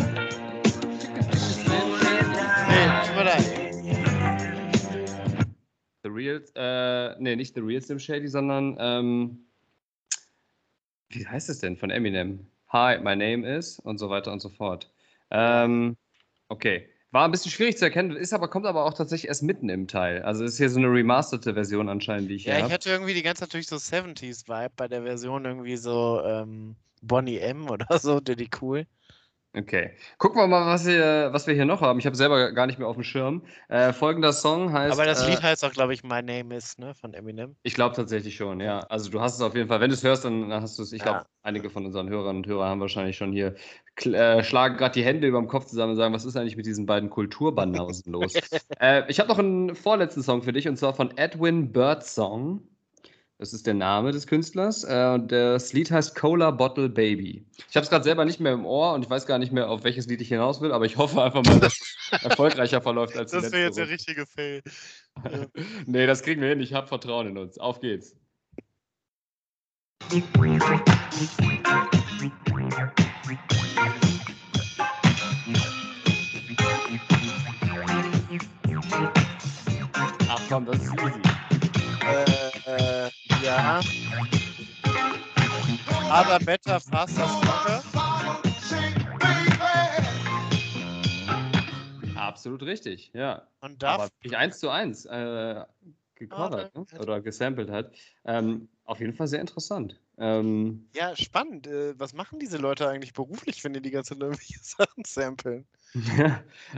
Nee, tut mir leid. The Real, äh, nee, nicht The Real Slim Shady, sondern, ähm, wie heißt es denn von Eminem? Hi, my name is und so weiter und so fort. Ähm, okay. War ein bisschen schwierig zu erkennen, ist aber, kommt aber auch tatsächlich erst mitten im Teil. Also ist hier so eine remasterte Version anscheinend, die ich Ja, hier ich habe. hatte irgendwie die ganze Zeit durch so 70s-Vibe bei der Version irgendwie so ähm, Bonnie M oder so, Diddy Cool. Okay. Gucken wir mal, was wir, was wir hier noch haben. Ich habe selber gar nicht mehr auf dem Schirm. Äh, folgender Song heißt. Aber das äh, Lied heißt auch, glaube ich, My Name is, ne, von Eminem. Ich glaube tatsächlich schon, ja. Also du hast es auf jeden Fall. Wenn du es hörst, dann hast du es. Ich glaube, Ja. einige von unseren Hörern und Hörern haben wahrscheinlich schon hier, äh, schlagen gerade die Hände über dem Kopf zusammen und sagen, was ist eigentlich mit diesen beiden Kulturbanausen los? äh, ich habe noch einen vorletzten Song für dich und zwar von Edwin Birdsong. Das ist der Name des Künstlers. Äh, und das Lied heißt Cola Bottle Baby. Ich habe es gerade selber nicht mehr im Ohr und ich weiß gar nicht mehr, auf welches Lied ich hinaus will, aber ich hoffe einfach mal, dass es erfolgreicher verläuft als Das wäre jetzt der richtige Fail. Nee, das kriegen wir hin. Ich habe Vertrauen in uns. Auf geht's. Ach komm, das ist easy. Äh, äh, ja. Aber better, faster, stronger. Absolut richtig, ja. Und darf. Aber nicht eins zu eins äh, gecovert ne? ja. oder gesampelt hat. Ähm, auf jeden Fall sehr interessant. Ähm, Ja, spannend. Äh, was machen diese Leute eigentlich beruflich, wenn die die ganze Zeit irgendwelche Sachen samplen?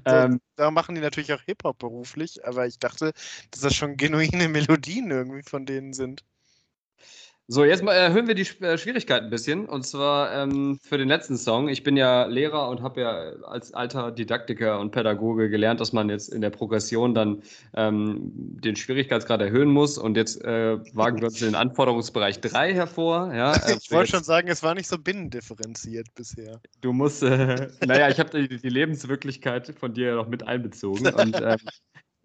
ähm, Da machen die natürlich auch Hip-Hop beruflich, aber ich dachte, dass das schon genuine Melodien irgendwie von denen sind. So, jetzt mal erhöhen wir die äh, Schwierigkeit ein bisschen. Und zwar ähm, für den letzten Song. Ich bin ja Lehrer und habe ja als alter Didaktiker und Pädagoge gelernt, dass man jetzt in der Progression dann ähm, den Schwierigkeitsgrad erhöhen muss. Und jetzt äh, wagen wir uns in den Anforderungsbereich 3 hervor. Ja, äh, Ich wo wollte schon sagen, es war nicht so binnendifferenziert bisher. Du musst, äh, naja, ich habe die, die Lebenswirklichkeit von dir ja noch mit einbezogen. Und ähm,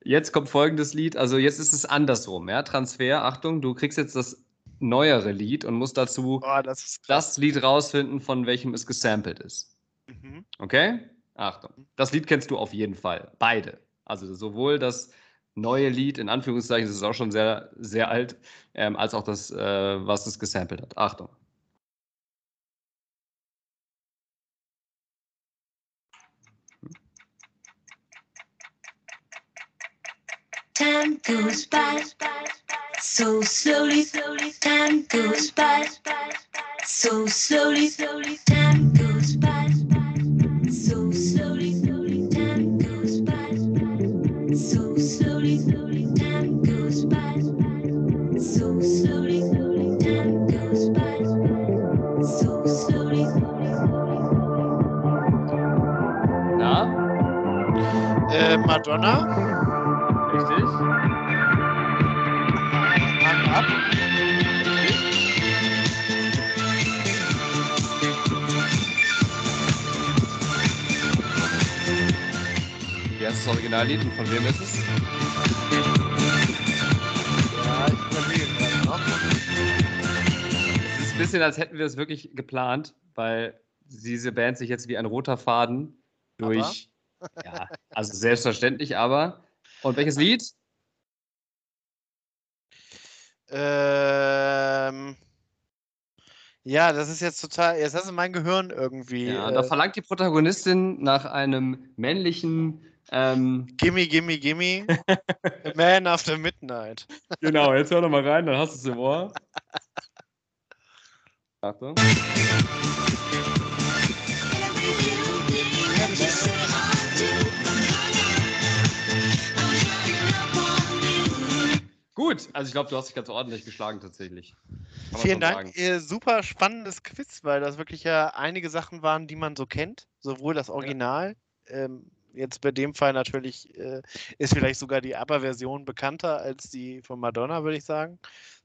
jetzt kommt folgendes Lied. Also jetzt ist es andersrum, ja. Transfer, Achtung, du kriegst jetzt das neuere Lied und musst dazu Boah, das das Lied rausfinden, von welchem es gesampelt ist. Mhm. Okay? Achtung. Das Lied kennst du auf jeden Fall. Beide. Also sowohl das neue Lied, in Anführungszeichen, das ist auch schon sehr, sehr alt, ähm, als auch das, äh, was es gesampelt hat. Achtung. time goes by so slowly, time goes by so slowly, time goes by so slowly, time goes by so slowly, time goes by so slowly, time goes by so slowly. Na? Äh, Madonna? Heißt das Originallied und von wem ist es? Ja, ich überlege gerade noch. Es ist ein bisschen, als hätten wir es wirklich geplant, weil diese Band sich jetzt wie ein roter Faden durch. Ja, also selbstverständlich, aber. Und welches Lied? Ähm, ja, das ist jetzt total. Jetzt hast du mein Gehirn irgendwie. Ja, äh, da verlangt die Protagonistin nach einem männlichen. Ähm, gimme, gimme, gimme. Man After Midnight. genau, jetzt hör doch mal rein, dann hast du es im Ohr. Achtung. Gut, also ich glaube, du hast dich ganz ordentlich geschlagen tatsächlich. Kann Vielen Dank. Äh, super spannendes Quiz, weil das wirklich ja einige Sachen waren, die man so kennt. Sowohl das Original, ähm, jetzt bei dem Fall natürlich äh, ist vielleicht sogar die ABBA-Version bekannter als die von Madonna, würde ich sagen.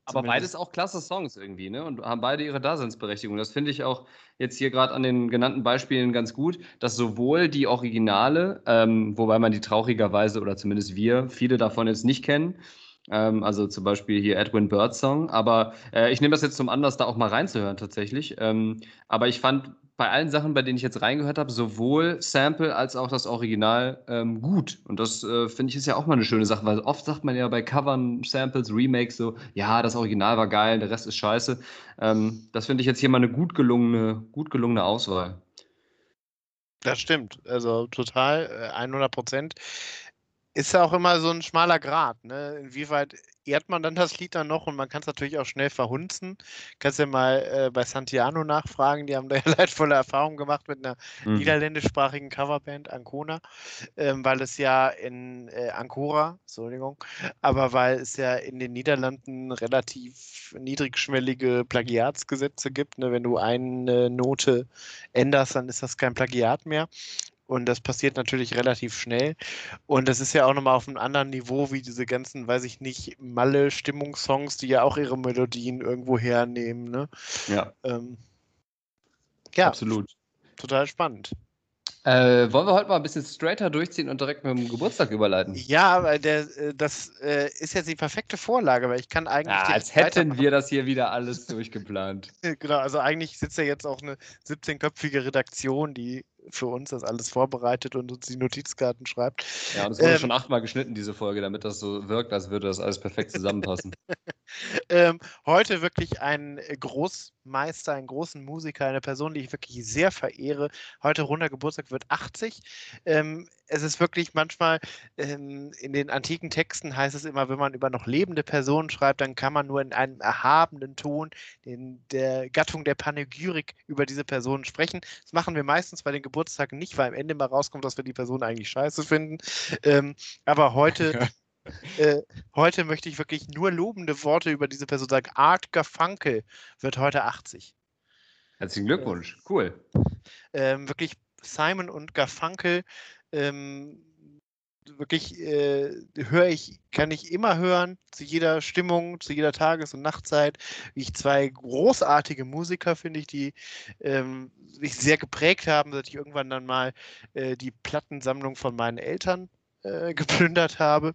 Aber Zumindest- beides auch klasse Songs irgendwie, ne? Und haben beide ihre Daseinsberechtigung. Das finde ich auch jetzt hier gerade an den genannten Beispielen ganz gut, dass sowohl die Originale, ähm, wobei man die traurigerweise oder zumindest wir viele davon jetzt nicht kennen, ähm, also zum Beispiel hier Edwin Bird Song, aber äh, ich nehme das jetzt zum Anlass, da auch mal reinzuhören tatsächlich. Ähm, aber ich fand bei allen Sachen, bei denen ich jetzt reingehört habe, sowohl Sample als auch das Original ähm, gut. Und das äh, finde ich ist ja auch mal eine schöne Sache, weil oft sagt man ja bei Covern, Samples, Remakes so, ja, das Original war geil, der Rest ist scheiße. Ähm, das finde ich jetzt hier mal eine gut gelungene, gut gelungene Auswahl. Das stimmt, also total, äh, 100 Prozent. Ist ja auch immer so ein schmaler Grat, ne? Inwieweit ehrt man dann das Lied dann noch und man kann es natürlich auch schnell verhunzen. Kannst ja mal äh, bei Santiano nachfragen, die haben da ja leidvolle Erfahrungen gemacht mit einer Mhm. niederländischsprachigen Coverband Ancona, ähm, weil es ja in äh, Ancora, Entschuldigung, aber weil es ja in den Niederlanden relativ niedrigschwellige Plagiatsgesetze gibt. Ne? Wenn du eine Note änderst, dann ist das kein Plagiat mehr. Und das passiert natürlich relativ schnell. Und das ist ja auch nochmal auf einem anderen Niveau wie diese ganzen, weiß ich nicht, Malle-Stimmungssongs, die ja auch ihre Melodien irgendwo hernehmen. Ne? Ja, Ähm, ja, absolut. total spannend. Äh, wollen wir heute mal ein bisschen straighter durchziehen und direkt mit dem Geburtstag überleiten? Ja, aber der, äh, das äh, ist jetzt die perfekte Vorlage, weil ich kann eigentlich. Ja, als hätten wir das hier wieder alles durchgeplant. Genau, also eigentlich sitzt ja jetzt auch eine 17-köpfige Redaktion, die für uns das alles vorbereitet und uns die Notizkarten schreibt. Ja, und es wurde Ähm. schon achtmal geschnitten, diese Folge, damit das so wirkt, als würde das alles perfekt zusammenpassen. Ähm, heute wirklich ein Großmeister, einen großen Musiker, eine Person, die ich wirklich sehr verehre. Heute runder Geburtstag wird 80. Ähm, es ist wirklich manchmal ähm, in den antiken Texten heißt es immer, wenn man über noch lebende Personen schreibt, dann kann man nur in einem erhabenen Ton in der Gattung der Panegyrik über diese Person sprechen. Das machen wir meistens bei den Geburtstagen nicht, weil am Ende mal rauskommt, dass wir die Person eigentlich scheiße finden. Ähm, aber heute äh, heute möchte ich wirklich nur lobende Worte über diese Person sagen. Art Garfunkel wird heute 80. Herzlichen Glückwunsch. Cool. Ähm, wirklich Simon und Garfunkel, ähm, wirklich äh, höre ich, kann ich immer hören, zu jeder Stimmung, zu jeder Tages- und Nachtzeit. Wie ich zwei großartige Musiker finde ich, die ähm, mich sehr geprägt haben, dass ich irgendwann dann mal äh, die Plattensammlung von meinen Eltern äh, geplündert habe.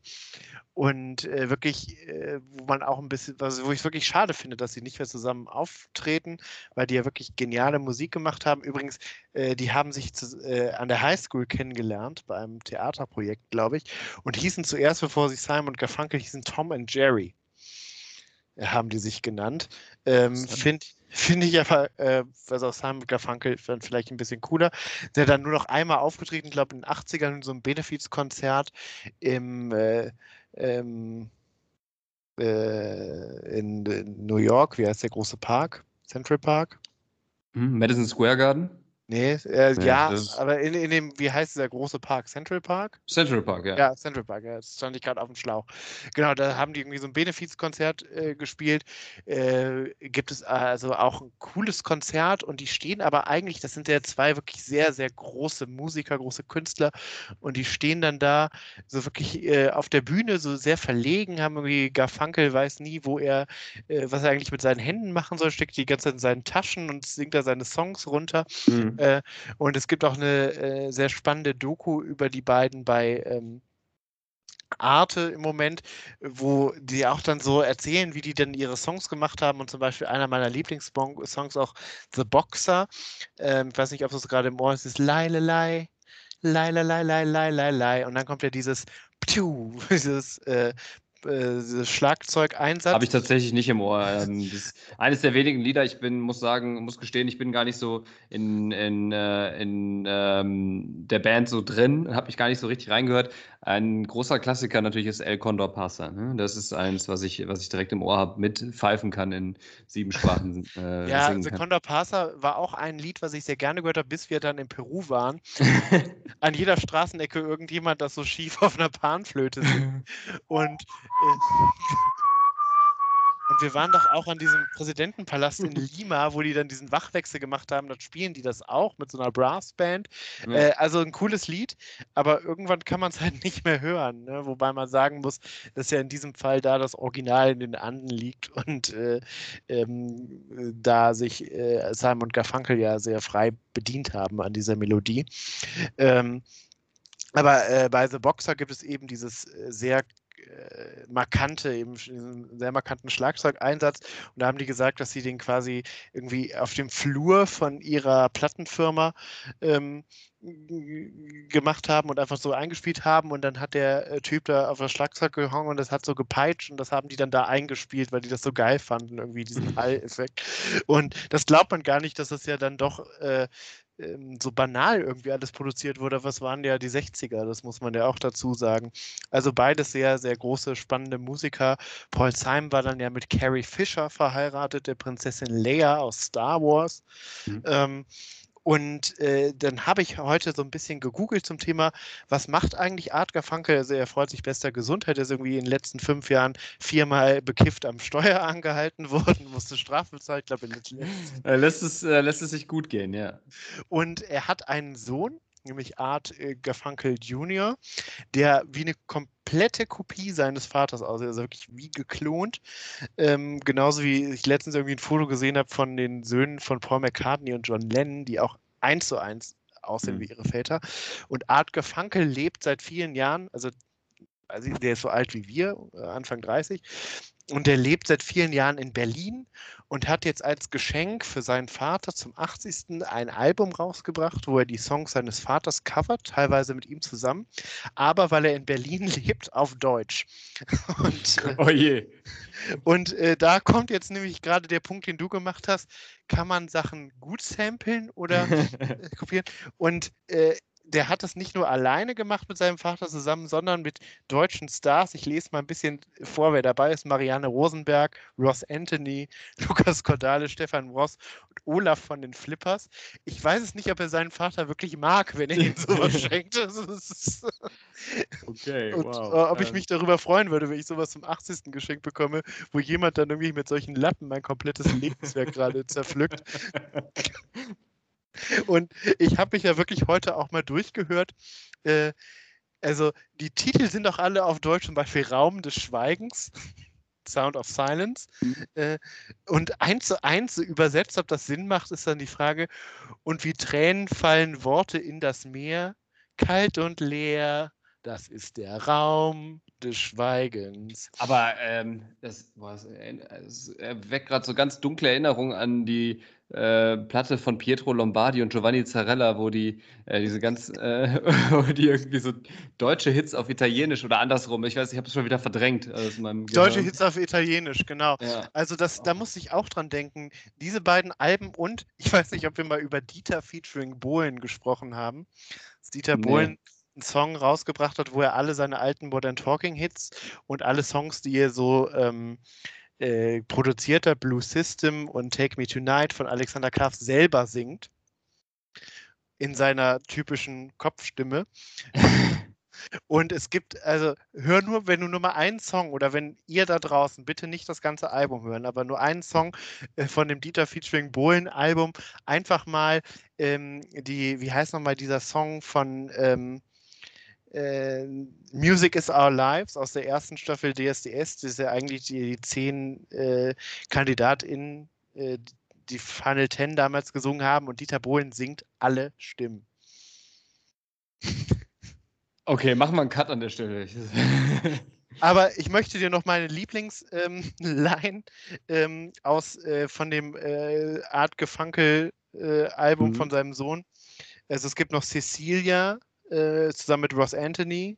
Und äh, wirklich, äh, wo man auch ein bisschen, also wo ich es wirklich schade finde, dass sie nicht mehr zusammen auftreten, weil die ja wirklich geniale Musik gemacht haben. Übrigens, äh, die haben sich zu, äh, an der Highschool kennengelernt, bei einem Theaterprojekt, glaube ich, und hießen zuerst, bevor sie Simon und Garfunkel hießen, Tom and Jerry. Haben die sich genannt. Ähm, Interessant. Finde find ich aber, äh, also Simon und Garfunkel vielleicht ein bisschen cooler. Der dann nur noch einmal aufgetreten, ich glaube in den 80ern in so einem Benefizkonzert im äh, ähm, äh, in, in New York, wie heißt der große Park? Central Park? Hm, Madison Square Garden? Nee, äh, Nee, ja, aber in, in dem, wie heißt dieser große Park? Central Park? Central Park, ja. Ja, Central Park, ja, das stand ich gerade auf dem Schlauch. Genau, da haben die irgendwie so ein Benefizkonzert äh, gespielt. Äh, gibt es also auch ein cooles Konzert und die stehen aber eigentlich, das sind ja zwei wirklich sehr, sehr große Musiker, große Künstler und die stehen dann da so wirklich äh, auf der Bühne so sehr verlegen, haben irgendwie Garfunkel weiß nie, wo er, äh, was er eigentlich mit seinen Händen machen soll, steckt die ganze Zeit in seinen Taschen und singt da seine Songs runter. Mhm. Äh, und es gibt auch eine äh, sehr spannende Doku über die beiden bei ähm, Arte im Moment, wo die auch dann so erzählen, wie die denn ihre Songs gemacht haben. Und zum Beispiel einer meiner Lieblingssongs auch The Boxer. Ähm, ich weiß nicht, ob das gerade im Ohr ist, ist Leilelei. Lai, lai, lai, lai, lai, lai, lai. Und dann kommt ja dieses Ptiu, dieses äh, äh, Schlagzeugeinsatz. Habe ich tatsächlich nicht im Ohr. Ähm, eines der wenigen Lieder. Ich bin, muss sagen, muss gestehen, ich bin gar nicht so in, in, äh, in ähm, der Band so drin, habe mich gar nicht so richtig reingehört. Ein großer Klassiker natürlich ist El Condor Pasa. Ne? Das ist eins, was ich, was ich direkt im Ohr habe, mitpfeifen kann in sieben Sprachen. Äh, ja, The kann. Condor Pasa war auch ein Lied, was ich sehr gerne gehört habe, bis wir dann in Peru waren. An jeder Straßenecke irgendjemand das so schief auf einer Panflöte singt. Und, und wir waren doch auch an diesem Präsidentenpalast in Lima, wo die dann diesen Wachwechsel gemacht haben. Dort spielen die das auch mit so einer Brassband. Ja. Äh, also ein cooles Lied, aber irgendwann kann man es halt nicht mehr hören. Ne? Wobei man sagen muss, dass ja in diesem Fall da das Original in den Anden liegt und äh, ähm, äh, da sich äh, Simon und Garfunkel ja sehr frei bedient haben an dieser Melodie. Ähm, aber äh, bei The Boxer gibt es eben dieses äh, sehr äh, markante, eben diesen sehr markanten Schlagzeugeinsatz. Und da haben die gesagt, dass sie den quasi irgendwie auf dem Flur von ihrer Plattenfirma ähm, gemacht haben und einfach so eingespielt haben und dann hat der äh, Typ da auf das Schlagzeug gehangen und das hat so gepeitscht und das haben die dann da eingespielt, weil die das so geil fanden, irgendwie diesen Hall-Effekt. Und das glaubt man gar nicht, dass das ja dann doch äh, so banal irgendwie alles produziert wurde. Was waren ja die 60er, das muss man ja auch dazu sagen. Also beides sehr, sehr große, spannende Musiker. Paul Simon war dann ja mit Carrie Fisher verheiratet, der Prinzessin Leia aus Star Wars. Mhm. Ähm, und äh, dann habe ich heute so ein bisschen gegoogelt zum Thema, was macht eigentlich Art Garfunkel? Also er freut sich bester Gesundheit, er ist irgendwie in den letzten fünf Jahren viermal bekifft am Steuer angehalten worden, musste Strafe bezahlen, ich glaube letzten Äh, lässt, es, äh, lässt es sich gut gehen, ja. und er hat einen Sohn, nämlich Art äh, Garfunkel Jr., der wie eine komplette Kopie seines Vaters aussieht, also wirklich wie geklont. Ähm, genauso wie ich letztens irgendwie ein Foto gesehen habe von den Söhnen von Paul McCartney und John Lennon, die auch eins zu eins aussehen Mhm. wie ihre Väter. Und Art Garfunkel lebt seit vielen Jahren, also, also der ist so alt wie wir, äh, Anfang 30, und der lebt seit vielen Jahren in Berlin und hat jetzt als Geschenk für seinen Vater zum 80. ein Album rausgebracht, wo er die Songs seines Vaters covert, teilweise mit ihm zusammen, aber weil er in Berlin lebt, auf Deutsch. Und, äh, Oh je. und äh, da kommt jetzt nämlich gerade der Punkt, den du gemacht hast. Kann man Sachen gut samplen oder äh, kopieren? Und äh, der hat das nicht nur alleine gemacht mit seinem Vater zusammen, sondern mit deutschen Stars. Ich lese mal ein bisschen vor, wer dabei ist. Marianne Rosenberg, Ross Anthony, Lukas Cordalis, Stefan Ross und Olaf von den Flippers. Ich weiß es nicht, ob er seinen Vater wirklich mag, wenn er ihm sowas schenkt. Okay, und wow. äh, ob ich Ähm, mich darüber freuen würde, wenn ich sowas zum 80. Geschenk bekomme, wo jemand dann irgendwie mit solchen Lappen mein komplettes Lebenswerk gerade zerpflückt. Und ich habe mich ja wirklich heute auch mal durchgehört. Äh, also die Titel sind auch alle auf Deutsch, zum Beispiel Raum des Schweigens, Sound of Silence. Mhm. Äh, und eins zu eins so übersetzt, ob das Sinn macht, ist dann die Frage, und wie Tränen fallen Worte in das Meer, kalt und leer, das ist der Raum des Schweigens. Aber ähm, das, boah, es, es weckt gerade so ganz dunkle Erinnerungen an die äh, Platte von Pietro Lombardi und Giovanni Zarella, wo die äh, diese ganz, äh, wo die irgendwie so deutsche Hits auf Italienisch oder andersrum, ich weiß, ich habe es schon wieder verdrängt aus meinem Deutsche. Hits auf Italienisch, genau. Ja. Also das, da muss ich auch dran denken. Diese beiden Alben und ich weiß nicht, ob wir mal über Dieter featuring Bohlen gesprochen haben. Dieter Nee. Einen Song rausgebracht hat, wo er alle seine alten Modern Talking Hits und alle Songs, die er so ähm, äh, produziert hat, Blue System und Take Me Tonight von Alexander Klaff selber singt. in seiner typischen Kopfstimme. Und es gibt, also hör nur, wenn du nur mal einen Song oder wenn ihr da draußen, bitte nicht das ganze Album hören, aber nur einen Song äh, von dem Dieter featuring Bohlen Album, einfach mal ähm, die, wie heißt nochmal dieser Song von ähm, äh, Music is Our Lives aus der ersten Staffel DSDS, das ist ja eigentlich die, die zehn äh, KandidatInnen, äh, die Final Ten damals gesungen haben und Dieter Bohlen singt alle Stimmen. Okay, machen wir einen Cut an der Stelle. Aber ich möchte dir noch meine Lieblingsline ähm, ähm, aus äh, von dem äh, Art Gefunkel äh, Album Mhm. von seinem Sohn. Also es gibt noch Cecilia äh, zusammen mit Ross Anthony.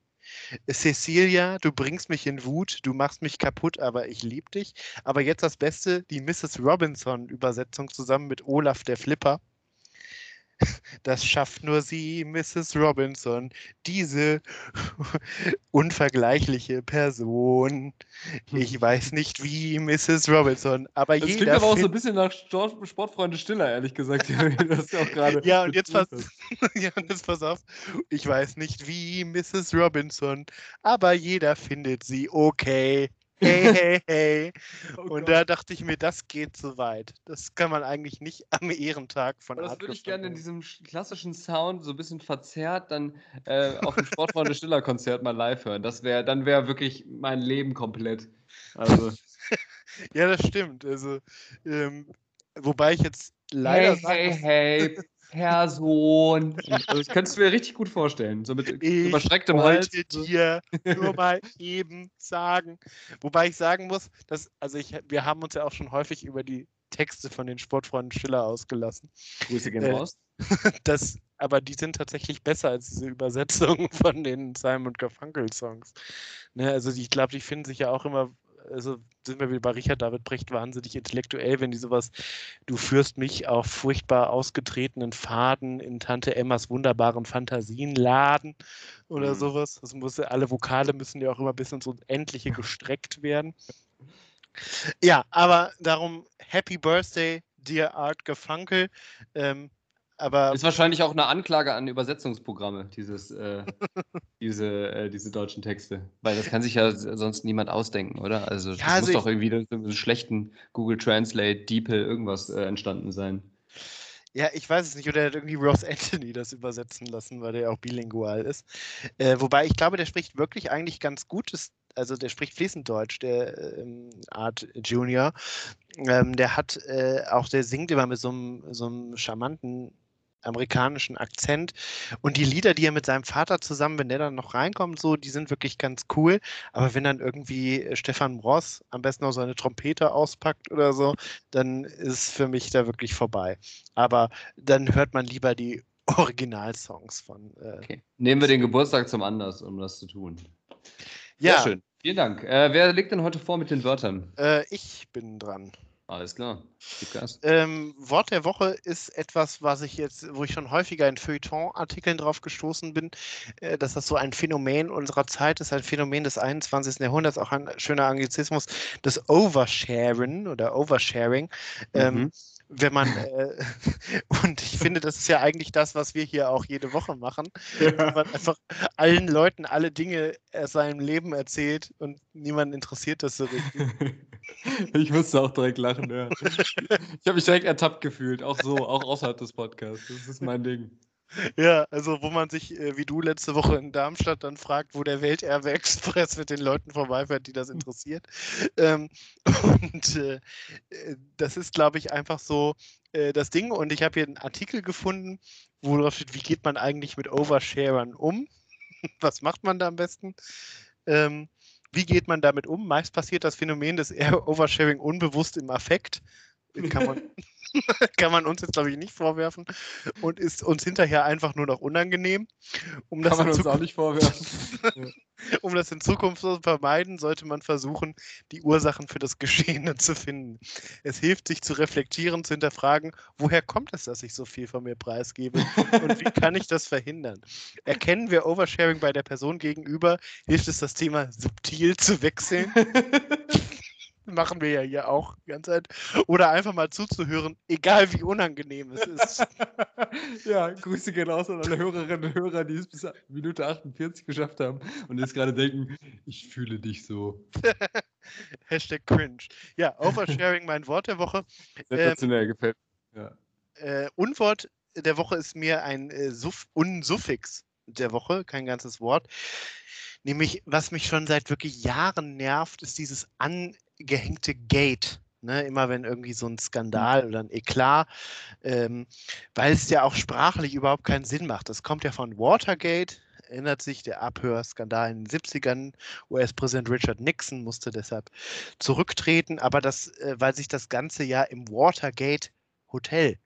Cecilia, du bringst mich in Wut, du machst mich kaputt, aber ich lieb dich. Aber jetzt das Beste, die Mrs. Robinson-Übersetzung zusammen mit Olaf der Flipper. Das schafft nur sie, Mrs. Robinson, diese unvergleichliche Person. Ich weiß nicht wie, Mrs. Robinson, aber Das klingt jeder aber auch so ein bisschen nach Sport, Sportfreunde Stiller, ehrlich gesagt. das ja auch gerade. Ja, und jetzt pass, ja, und jetzt pass auf. Ich weiß nicht wie, Mrs. Robinson, aber jeder findet sie okay. Hey, hey, hey. Oh Und Gott. da dachte ich mir, das geht zu weit. Das kann man eigentlich nicht am Ehrentag von das Art würde ich gerne in diesem sch- klassischen Sound, so ein bisschen verzerrt, dann äh, auf dem Sportfreunde Stiller Konzert mal live hören. Das wäre, dann wäre wirklich mein Leben komplett. Also, Ja, das stimmt. Also, ähm, wobei ich jetzt leider hey, sagen hey, hey, Person. Also, ich könnte es mir richtig gut vorstellen. So mit ich überstrecktem Hals. wollte dir nur mal eben sagen. Wobei ich sagen muss, dass, also ich, wir haben uns ja auch schon häufig über die Texte von den Sportfreunden Schiller ausgelassen. Grüße gehen Äh, raus. Das, aber die sind tatsächlich besser als diese Übersetzungen von den Simon Garfunkel Songs. Ne, also die, ich glaube, die finden sich ja auch immer, also sind wir wieder bei Richard David Brecht wahnsinnig intellektuell, wenn die sowas, du führst mich auf furchtbar ausgetretenen Faden in Tante Emmas wunderbaren Fantasien laden oder Mhm. sowas. Das muss, alle Vokale müssen ja auch immer bis ins Unendliche gestreckt werden. Ja, aber darum Happy Birthday, dear Art Gefunkel. Ähm, aber Ist wahrscheinlich auch eine Anklage an Übersetzungsprogramme, dieses, äh, diese, äh, diese deutschen Texte. Weil das kann sich ja sonst niemand ausdenken, oder? Also das Ja, also muss doch irgendwie durch so einen schlechten Google Translate, DeepL, irgendwas äh, entstanden sein. Ja, ich weiß es nicht. Oder er hat irgendwie Ross Anthony das übersetzen lassen, weil der ja auch bilingual ist. Äh, wobei ich glaube, der spricht wirklich eigentlich ganz gutes, also der spricht fließend Deutsch, der ähm, Art Junior. Ähm, der hat äh, auch, der singt immer mit so einem, so einem charmanten amerikanischen Akzent. Und die Lieder, die er mit seinem Vater zusammen, wenn der dann noch reinkommt, so, die sind wirklich ganz cool. Aber wenn dann irgendwie äh, Stefan Ross am besten noch so eine Trompete auspackt oder so, dann ist für mich da wirklich vorbei. Aber dann hört man lieber die Originalsongs von. Äh, Okay. Nehmen wir den Geburtstag zum Anlass, um das zu tun. ja, Sehr schön. Vielen Dank. Äh, wer legt denn heute vor mit den Wörtern? Äh, ich bin dran. Alles klar. Ähm, Wort der Woche ist etwas, was ich jetzt, wo ich schon häufiger in Feuilleton-Artikeln drauf gestoßen bin, äh, dass das so ein Phänomen unserer Zeit ist, ein Phänomen des 21. Jahrhunderts, auch ein schöner Anglizismus, das Oversharen oder Oversharing. Ähm, Mhm. wenn man, äh, und ich finde, das ist ja eigentlich das, was wir hier auch jede Woche machen, dass man einfach allen Leuten alle Dinge aus seinem Leben erzählt und niemanden interessiert das so richtig. Ich musste auch direkt lachen, ja. Ich habe mich direkt ertappt gefühlt, auch so, auch außerhalb des Podcasts. Das ist mein Ding. Ja, also wo man sich, äh, wie du letzte Woche in Darmstadt, dann fragt, wo der Welterbe Express mit den Leuten vorbeifährt, die das interessiert. Ähm, und äh, äh, das ist, glaube ich, einfach so äh, das Ding. Und ich habe hier einen Artikel gefunden, wo drauf steht, wie geht man eigentlich mit Oversharern um? Was macht man da am besten? Ähm, wie geht man damit um? Meist passiert das Phänomen des Air Oversharing unbewusst im Affekt. Kann man, kann man uns jetzt, glaube ich, nicht vorwerfen und ist uns hinterher einfach nur noch unangenehm. Um das, Kann man uns auch nicht vorwerfen. um das in Zukunft zu vermeiden, sollte man versuchen, die Ursachen für das Geschehene zu finden. Es hilft, sich zu reflektieren, zu hinterfragen, woher kommt es, dass ich so viel von mir preisgebe und wie kann ich das verhindern? Erkennen wir Oversharing bei der Person gegenüber, hilft es, das Thema subtil zu wechseln. Machen wir ja hier auch die ganze Zeit. Oder einfach mal zuzuhören, egal wie unangenehm es ist. ja, Grüße gehen raus an alle Hörerinnen und Hörer, die es bis Minute 48 geschafft haben und jetzt gerade denken, ich fühle dich so. Hashtag cringe. Ja, Oversharing, mein Wort der Woche. Sensationell, gefällt mir. Äh, Unwort der Woche ist mir ein äh, Suff Unsuffix der Woche, kein ganzes Wort. Nämlich, was mich schon seit wirklich Jahren nervt, ist dieses angehängte Gate. Ne, immer wenn irgendwie so ein Skandal oder ein Eklat, ähm, weil es ja auch sprachlich überhaupt keinen Sinn macht. Das kommt ja von Watergate, erinnert sich, der Abhörskandal in den 70ern. US-Präsident Richard Nixon musste deshalb zurücktreten, aber das, äh, weil sich das ganze ja im Watergate Hotel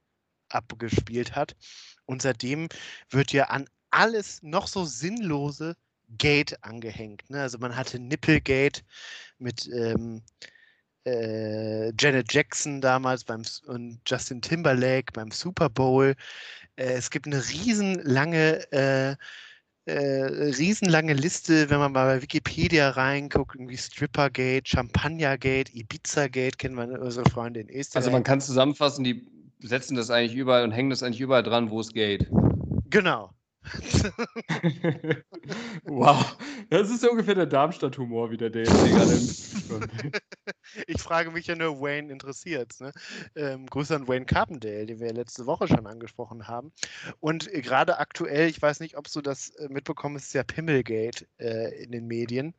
abgespielt hat. Und seitdem wird ja an alles noch so sinnlose Gate angehängt. Ne? Also man hatte Nipplegate mit ähm, äh, Janet Jackson damals beim und Justin Timberlake beim Super Bowl. Äh, es gibt eine riesenlange äh, äh, riesenlange Liste, wenn man mal bei Wikipedia reinguckt, irgendwie Strippergate, Champagnergate, Ibizagate, kennen wir unsere Freunde in Österreich. Also man kann zusammenfassen, die setzen das eigentlich überall und hängen das eigentlich überall dran, wo es geht. Genau. Wow, das ist ungefähr der Darmstadt-Humor wieder, der hier gerade Ich frage mich ja nur, Wayne interessiert ne? Ähm, Grüße an Wayne Carpendale, den wir letzte Woche schon angesprochen haben. Und gerade aktuell, ich weiß nicht, ob du das äh, mitbekommen hast, ist ja Pimmelgate äh, in den Medien.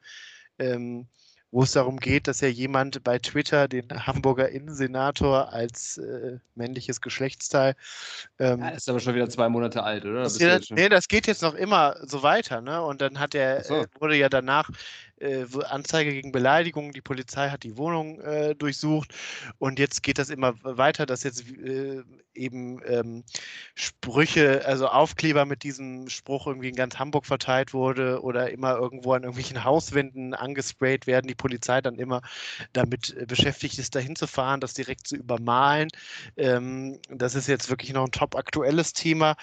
Ähm, wo es darum geht, dass ja jemand bei Twitter den Hamburger Innensenator als äh, männliches Geschlechtsteil. Ähm, ja, ist aber schon wieder zwei Monate alt, oder? Das, ja, nee, das geht jetzt noch immer so weiter, ne? Und dann hat er, so. äh, wurde ja danach äh, Anzeige gegen Beleidigung, die Polizei hat die Wohnung äh, durchsucht und jetzt geht das immer weiter, dass jetzt äh, eben ähm, Sprüche, also Aufkleber mit diesem Spruch irgendwie in ganz Hamburg verteilt wurde oder immer irgendwo an irgendwelchen Hauswänden angesprayt werden, die Polizei dann immer damit äh, beschäftigt ist, dahin zu fahren, das direkt zu übermalen. Ähm, das ist jetzt wirklich noch ein top aktuelles Thema.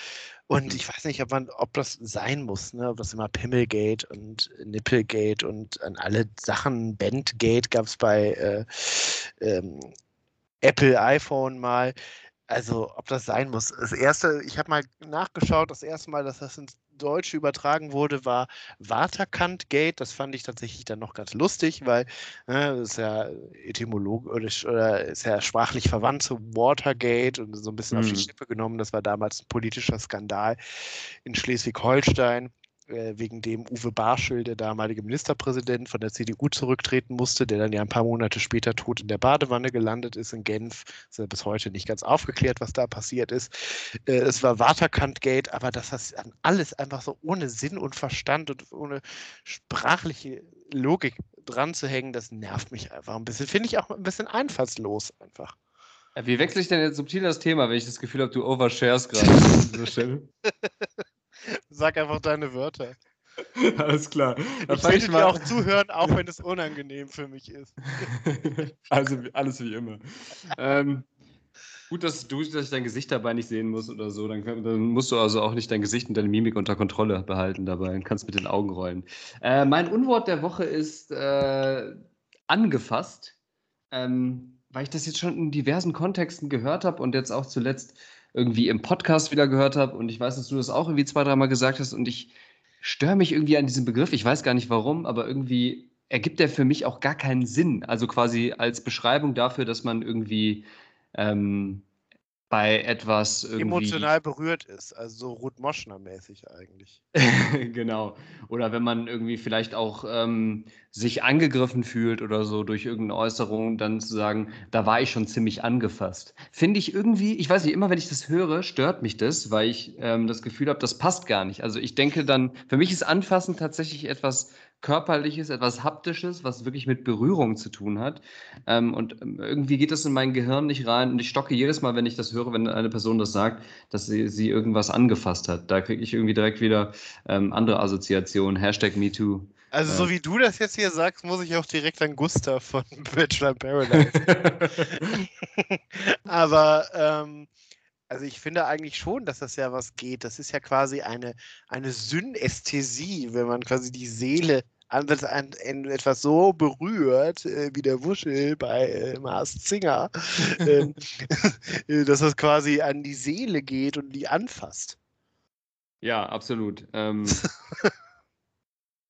Und ich weiß nicht, ob, man, ob das sein muss, ne? ob das immer Pimmelgate und Nippelgate und an alle Sachen, Bandgate gab es bei äh, ähm, Apple iPhone mal. Also, ob das sein muss. Das erste, ich habe mal nachgeschaut, das erste Mal, dass das ins Deutsche übertragen wurde, war Waterkant-Gate. Das fand ich tatsächlich dann noch ganz lustig, weil ne, das ist ja etymologisch oder ist ja sprachlich verwandt zu Watergate und so ein bisschen mhm. auf die Schippe genommen. Das war damals ein politischer Skandal in Schleswig-Holstein. Äh, wegen dem Uwe Barschel, der damalige Ministerpräsident von der CDU, zurücktreten musste, der dann ja ein paar Monate später tot in der Badewanne gelandet ist in Genf. Ist ja bis heute nicht ganz aufgeklärt, was da passiert ist. Äh, es war Waterkant-Gate, aber das ist alles einfach so ohne Sinn und Verstand und ohne sprachliche Logik dran zu hängen, das nervt mich einfach ein bisschen. Finde ich auch ein bisschen einfallslos einfach. Wie wechsle ich denn jetzt subtil das Thema, wenn ich das Gefühl habe, du overshares gerade an dieser Stelle? Sag einfach deine Wörter. Alles klar. Dann ich ich dir auch zuhören, auch wenn es unangenehm für mich ist. also alles wie immer. ähm, gut, dass du dass ich dein Gesicht dabei nicht sehen muss oder so. Dann, dann, musst du also auch nicht dein Gesicht und deine Mimik unter Kontrolle behalten dabei und kannst mit den Augen rollen. Äh, mein Unwort der Woche ist äh, angefasst. Ähm, weil ich das jetzt schon in diversen Kontexten gehört habe und jetzt auch zuletzt irgendwie im Podcast wieder gehört habe und ich weiß, dass du das auch irgendwie zwei, dreimal gesagt hast und ich störe mich irgendwie an diesem Begriff. Ich weiß gar nicht warum, aber irgendwie ergibt der für mich auch gar keinen Sinn. Also quasi als Beschreibung dafür, dass man irgendwie ähm, bei etwas irgendwie. Emotional berührt ist, also so Ruth Moschner-mäßig eigentlich. genau. Oder wenn man irgendwie vielleicht auch ähm, sich angegriffen fühlt oder so durch irgendeine Äußerung, dann zu sagen, da war ich schon ziemlich angefasst. Finde ich irgendwie, ich weiß nicht, immer wenn ich das höre, stört mich das, weil ich ähm, das Gefühl habe, das passt gar nicht. Also ich denke dann, für mich ist Anfassen tatsächlich etwas Körperliches, etwas Haptisches, was wirklich mit Berührung zu tun hat. Ähm, und ähm, irgendwie geht das in mein Gehirn nicht rein und ich stocke jedes Mal, wenn ich das höre, wenn eine Person das sagt, dass sie, sie irgendwas angefasst hat. Da kriege ich irgendwie direkt wieder ähm, andere Assoziationen. Hashtag MeToo. Also, so wie du das jetzt hier sagst, muss ich auch direkt an Gustav von Bachelor Paradise. Aber ähm, also ich finde eigentlich schon, dass das ja was geht. Das ist ja quasi eine, eine Synästhesie, wenn man quasi die Seele an- ein, ein, etwas so berührt, äh, wie der Wuschel bei äh, Mars Singer, ähm, äh, dass das quasi an die Seele geht und die anfasst. Ja, absolut. Ähm,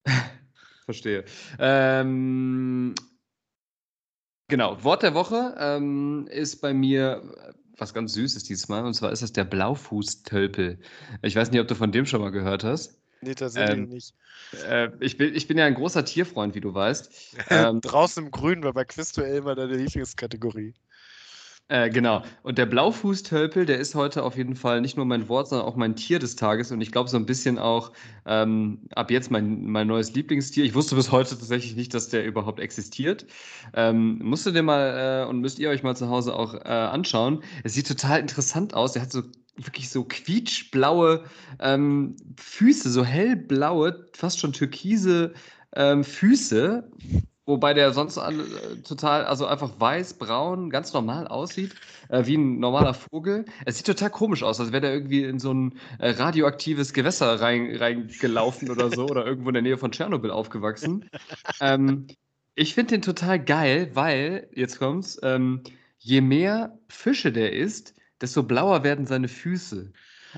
verstehe. Ähm, genau, Wort der Woche ähm, ist bei mir was ganz Süßes dieses Mal, und zwar ist das der Blaufußtölpel. Ich weiß nicht, ob du von dem schon mal gehört hast. Nee, tatsächlich Ähm, nicht. Äh, ich, bin, ich bin ja ein großer Tierfreund, wie du weißt. Ähm, Draußen im Grün war bei Quizduell immer deine Lieblingskategorie. Äh, genau. Und der Blaufußtölpel, der ist heute auf jeden Fall nicht nur mein Wort, sondern auch mein Tier des Tages. Und ich glaube, so ein bisschen auch ähm, ab jetzt mein, mein neues Lieblingstier. Ich wusste bis heute tatsächlich nicht, dass der überhaupt existiert. Ähm, musst du dir mal äh, und müsst ihr euch mal zu Hause auch äh, anschauen. Es sieht total interessant aus. Er hat so wirklich so quietschblaue ähm, Füße, so hellblaue, fast schon türkise ähm, Füße. Wobei der sonst alle, äh, total, also einfach weiß, braun, ganz normal aussieht, äh, wie ein normaler Vogel. Es sieht total komisch aus, als wäre der irgendwie in so ein äh, radioaktives Gewässer rein- reingelaufen oder so oder irgendwo in der Nähe von Tschernobyl aufgewachsen. Ähm, ich finde den total geil, weil, jetzt kommt's, ähm, je mehr Fische der isst, desto blauer werden seine Füße.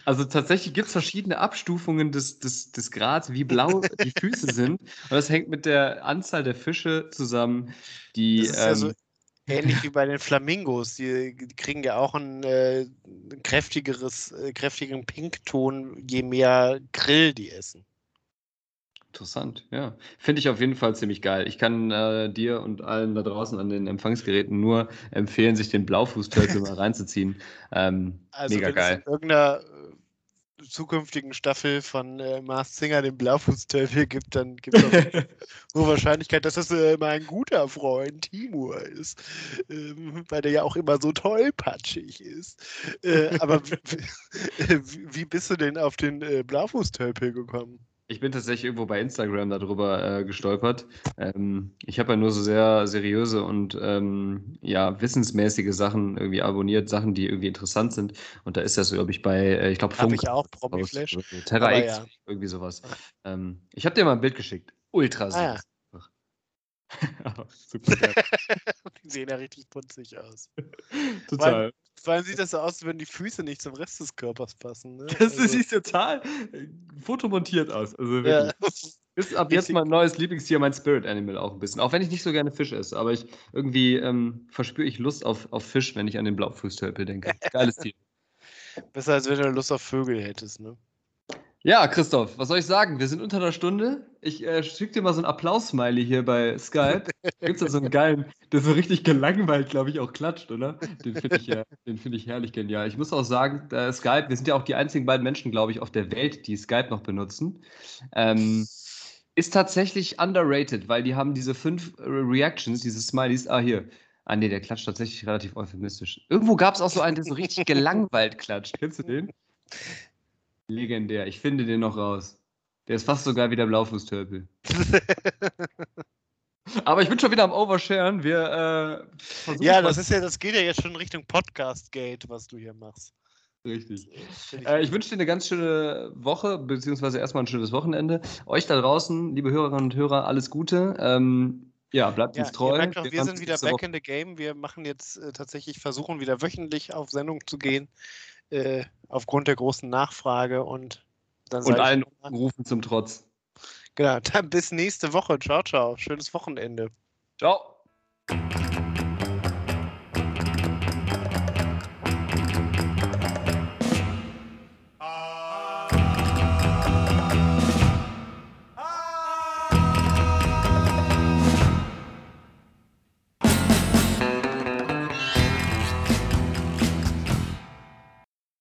Also tatsächlich gibt es verschiedene Abstufungen des, des, des Grads, wie blau die Füße sind. Und das hängt mit der Anzahl der Fische zusammen, die. Das ist ja so ähm, ähnlich wie bei den Flamingos. Die, die kriegen ja auch ein, äh, kräftigeres, äh, kräftigen Pinkton, je mehr Grill die essen. Interessant, ja. Finde ich auf jeden Fall ziemlich geil. Ich kann äh, dir und allen da draußen an den Empfangsgeräten nur empfehlen, sich den Blaufußtölpel mal reinzuziehen. Ähm, Also mega geil. in irgendeiner zukünftigen Staffel von äh, Mars Singer den Blaufußteufel gibt, dann gibt es auch hohe Wahrscheinlichkeit, dass das äh, mein guter Freund Timur ist, ähm, weil der ja auch immer so tollpatschig ist. Äh, aber wie, wie, wie bist du denn auf den äh, Blaufußteufel gekommen? Ich bin tatsächlich irgendwo bei Instagram darüber äh, gestolpert. Ähm, ich habe ja nur so sehr seriöse und ähm, ja, wissensmäßige Sachen irgendwie abonniert, Sachen, die irgendwie interessant sind. Und da ist das, glaube ich, bei, äh, ich glaube, Habe Funk ich auch, so. Terra X, ja. irgendwie sowas. Ähm, ich habe dir mal ein Bild geschickt. Ultra süß. Ah, ja. Super. Die sehen ja richtig putzig aus. Total. Vor allem sieht das so aus, als würden die Füße nicht zum Rest des Körpers passen. Ne? Das Also, sieht total äh, fotomontiert aus. Also ja. Ist ab jetzt mein neues Lieblingstier, mein Spirit Animal auch ein bisschen. Auch wenn ich nicht so gerne Fisch esse, aber ich irgendwie ähm, verspüre ich Lust auf, auf Fisch, wenn ich an den Blaufußtölpel denke. Geiles Tier. Besser als wenn du Lust auf Vögel hättest, ne? Ja, Christoph, was soll ich sagen? Wir sind unter einer Stunde. Ich äh, schicke dir mal so ein Applaus-Smiley hier bei Skype. Gibt es da so einen geilen, der so richtig gelangweilt, glaube ich, auch klatscht, oder? Den finde ich, ja, den find ich herrlich genial. Ich muss auch sagen, äh, Skype, wir sind ja auch die einzigen beiden Menschen, glaube ich, auf der Welt, die Skype noch benutzen. Ähm, ist tatsächlich underrated, weil die haben diese fünf äh, Reactions, diese Smileys. Ah, hier. Ah, nee, der klatscht tatsächlich relativ euphemistisch. Irgendwo gab es auch so einen, der so richtig gelangweilt klatscht. Kennst du den? Legendär. Ich finde den noch raus. Der ist fast so geil wie der Blaufußtölpel. Aber ich bin schon wieder am Oversharen. Wir äh, versuchen ja, das ist ja, das geht ja jetzt schon Richtung Podcast-Gate, was du hier machst. richtig. Find Äh, ich wünsche dir eine ganz schöne Woche, beziehungsweise erstmal ein schönes Wochenende. Euch da draußen, liebe Hörerinnen und Hörer, alles Gute. Ähm, ja, bleibt ja, uns treu. ihr merkt auch, wir hören sind wieder back Woche. in the game. Wir machen jetzt äh, tatsächlich, versuchen wieder wöchentlich auf Sendung zu gehen, äh, aufgrund der großen Nachfrage und dann Und ich allen mal- Rufen zum Trotz. Genau, dann bis nächste Woche. Ciao, ciao. Schönes Wochenende. Ciao.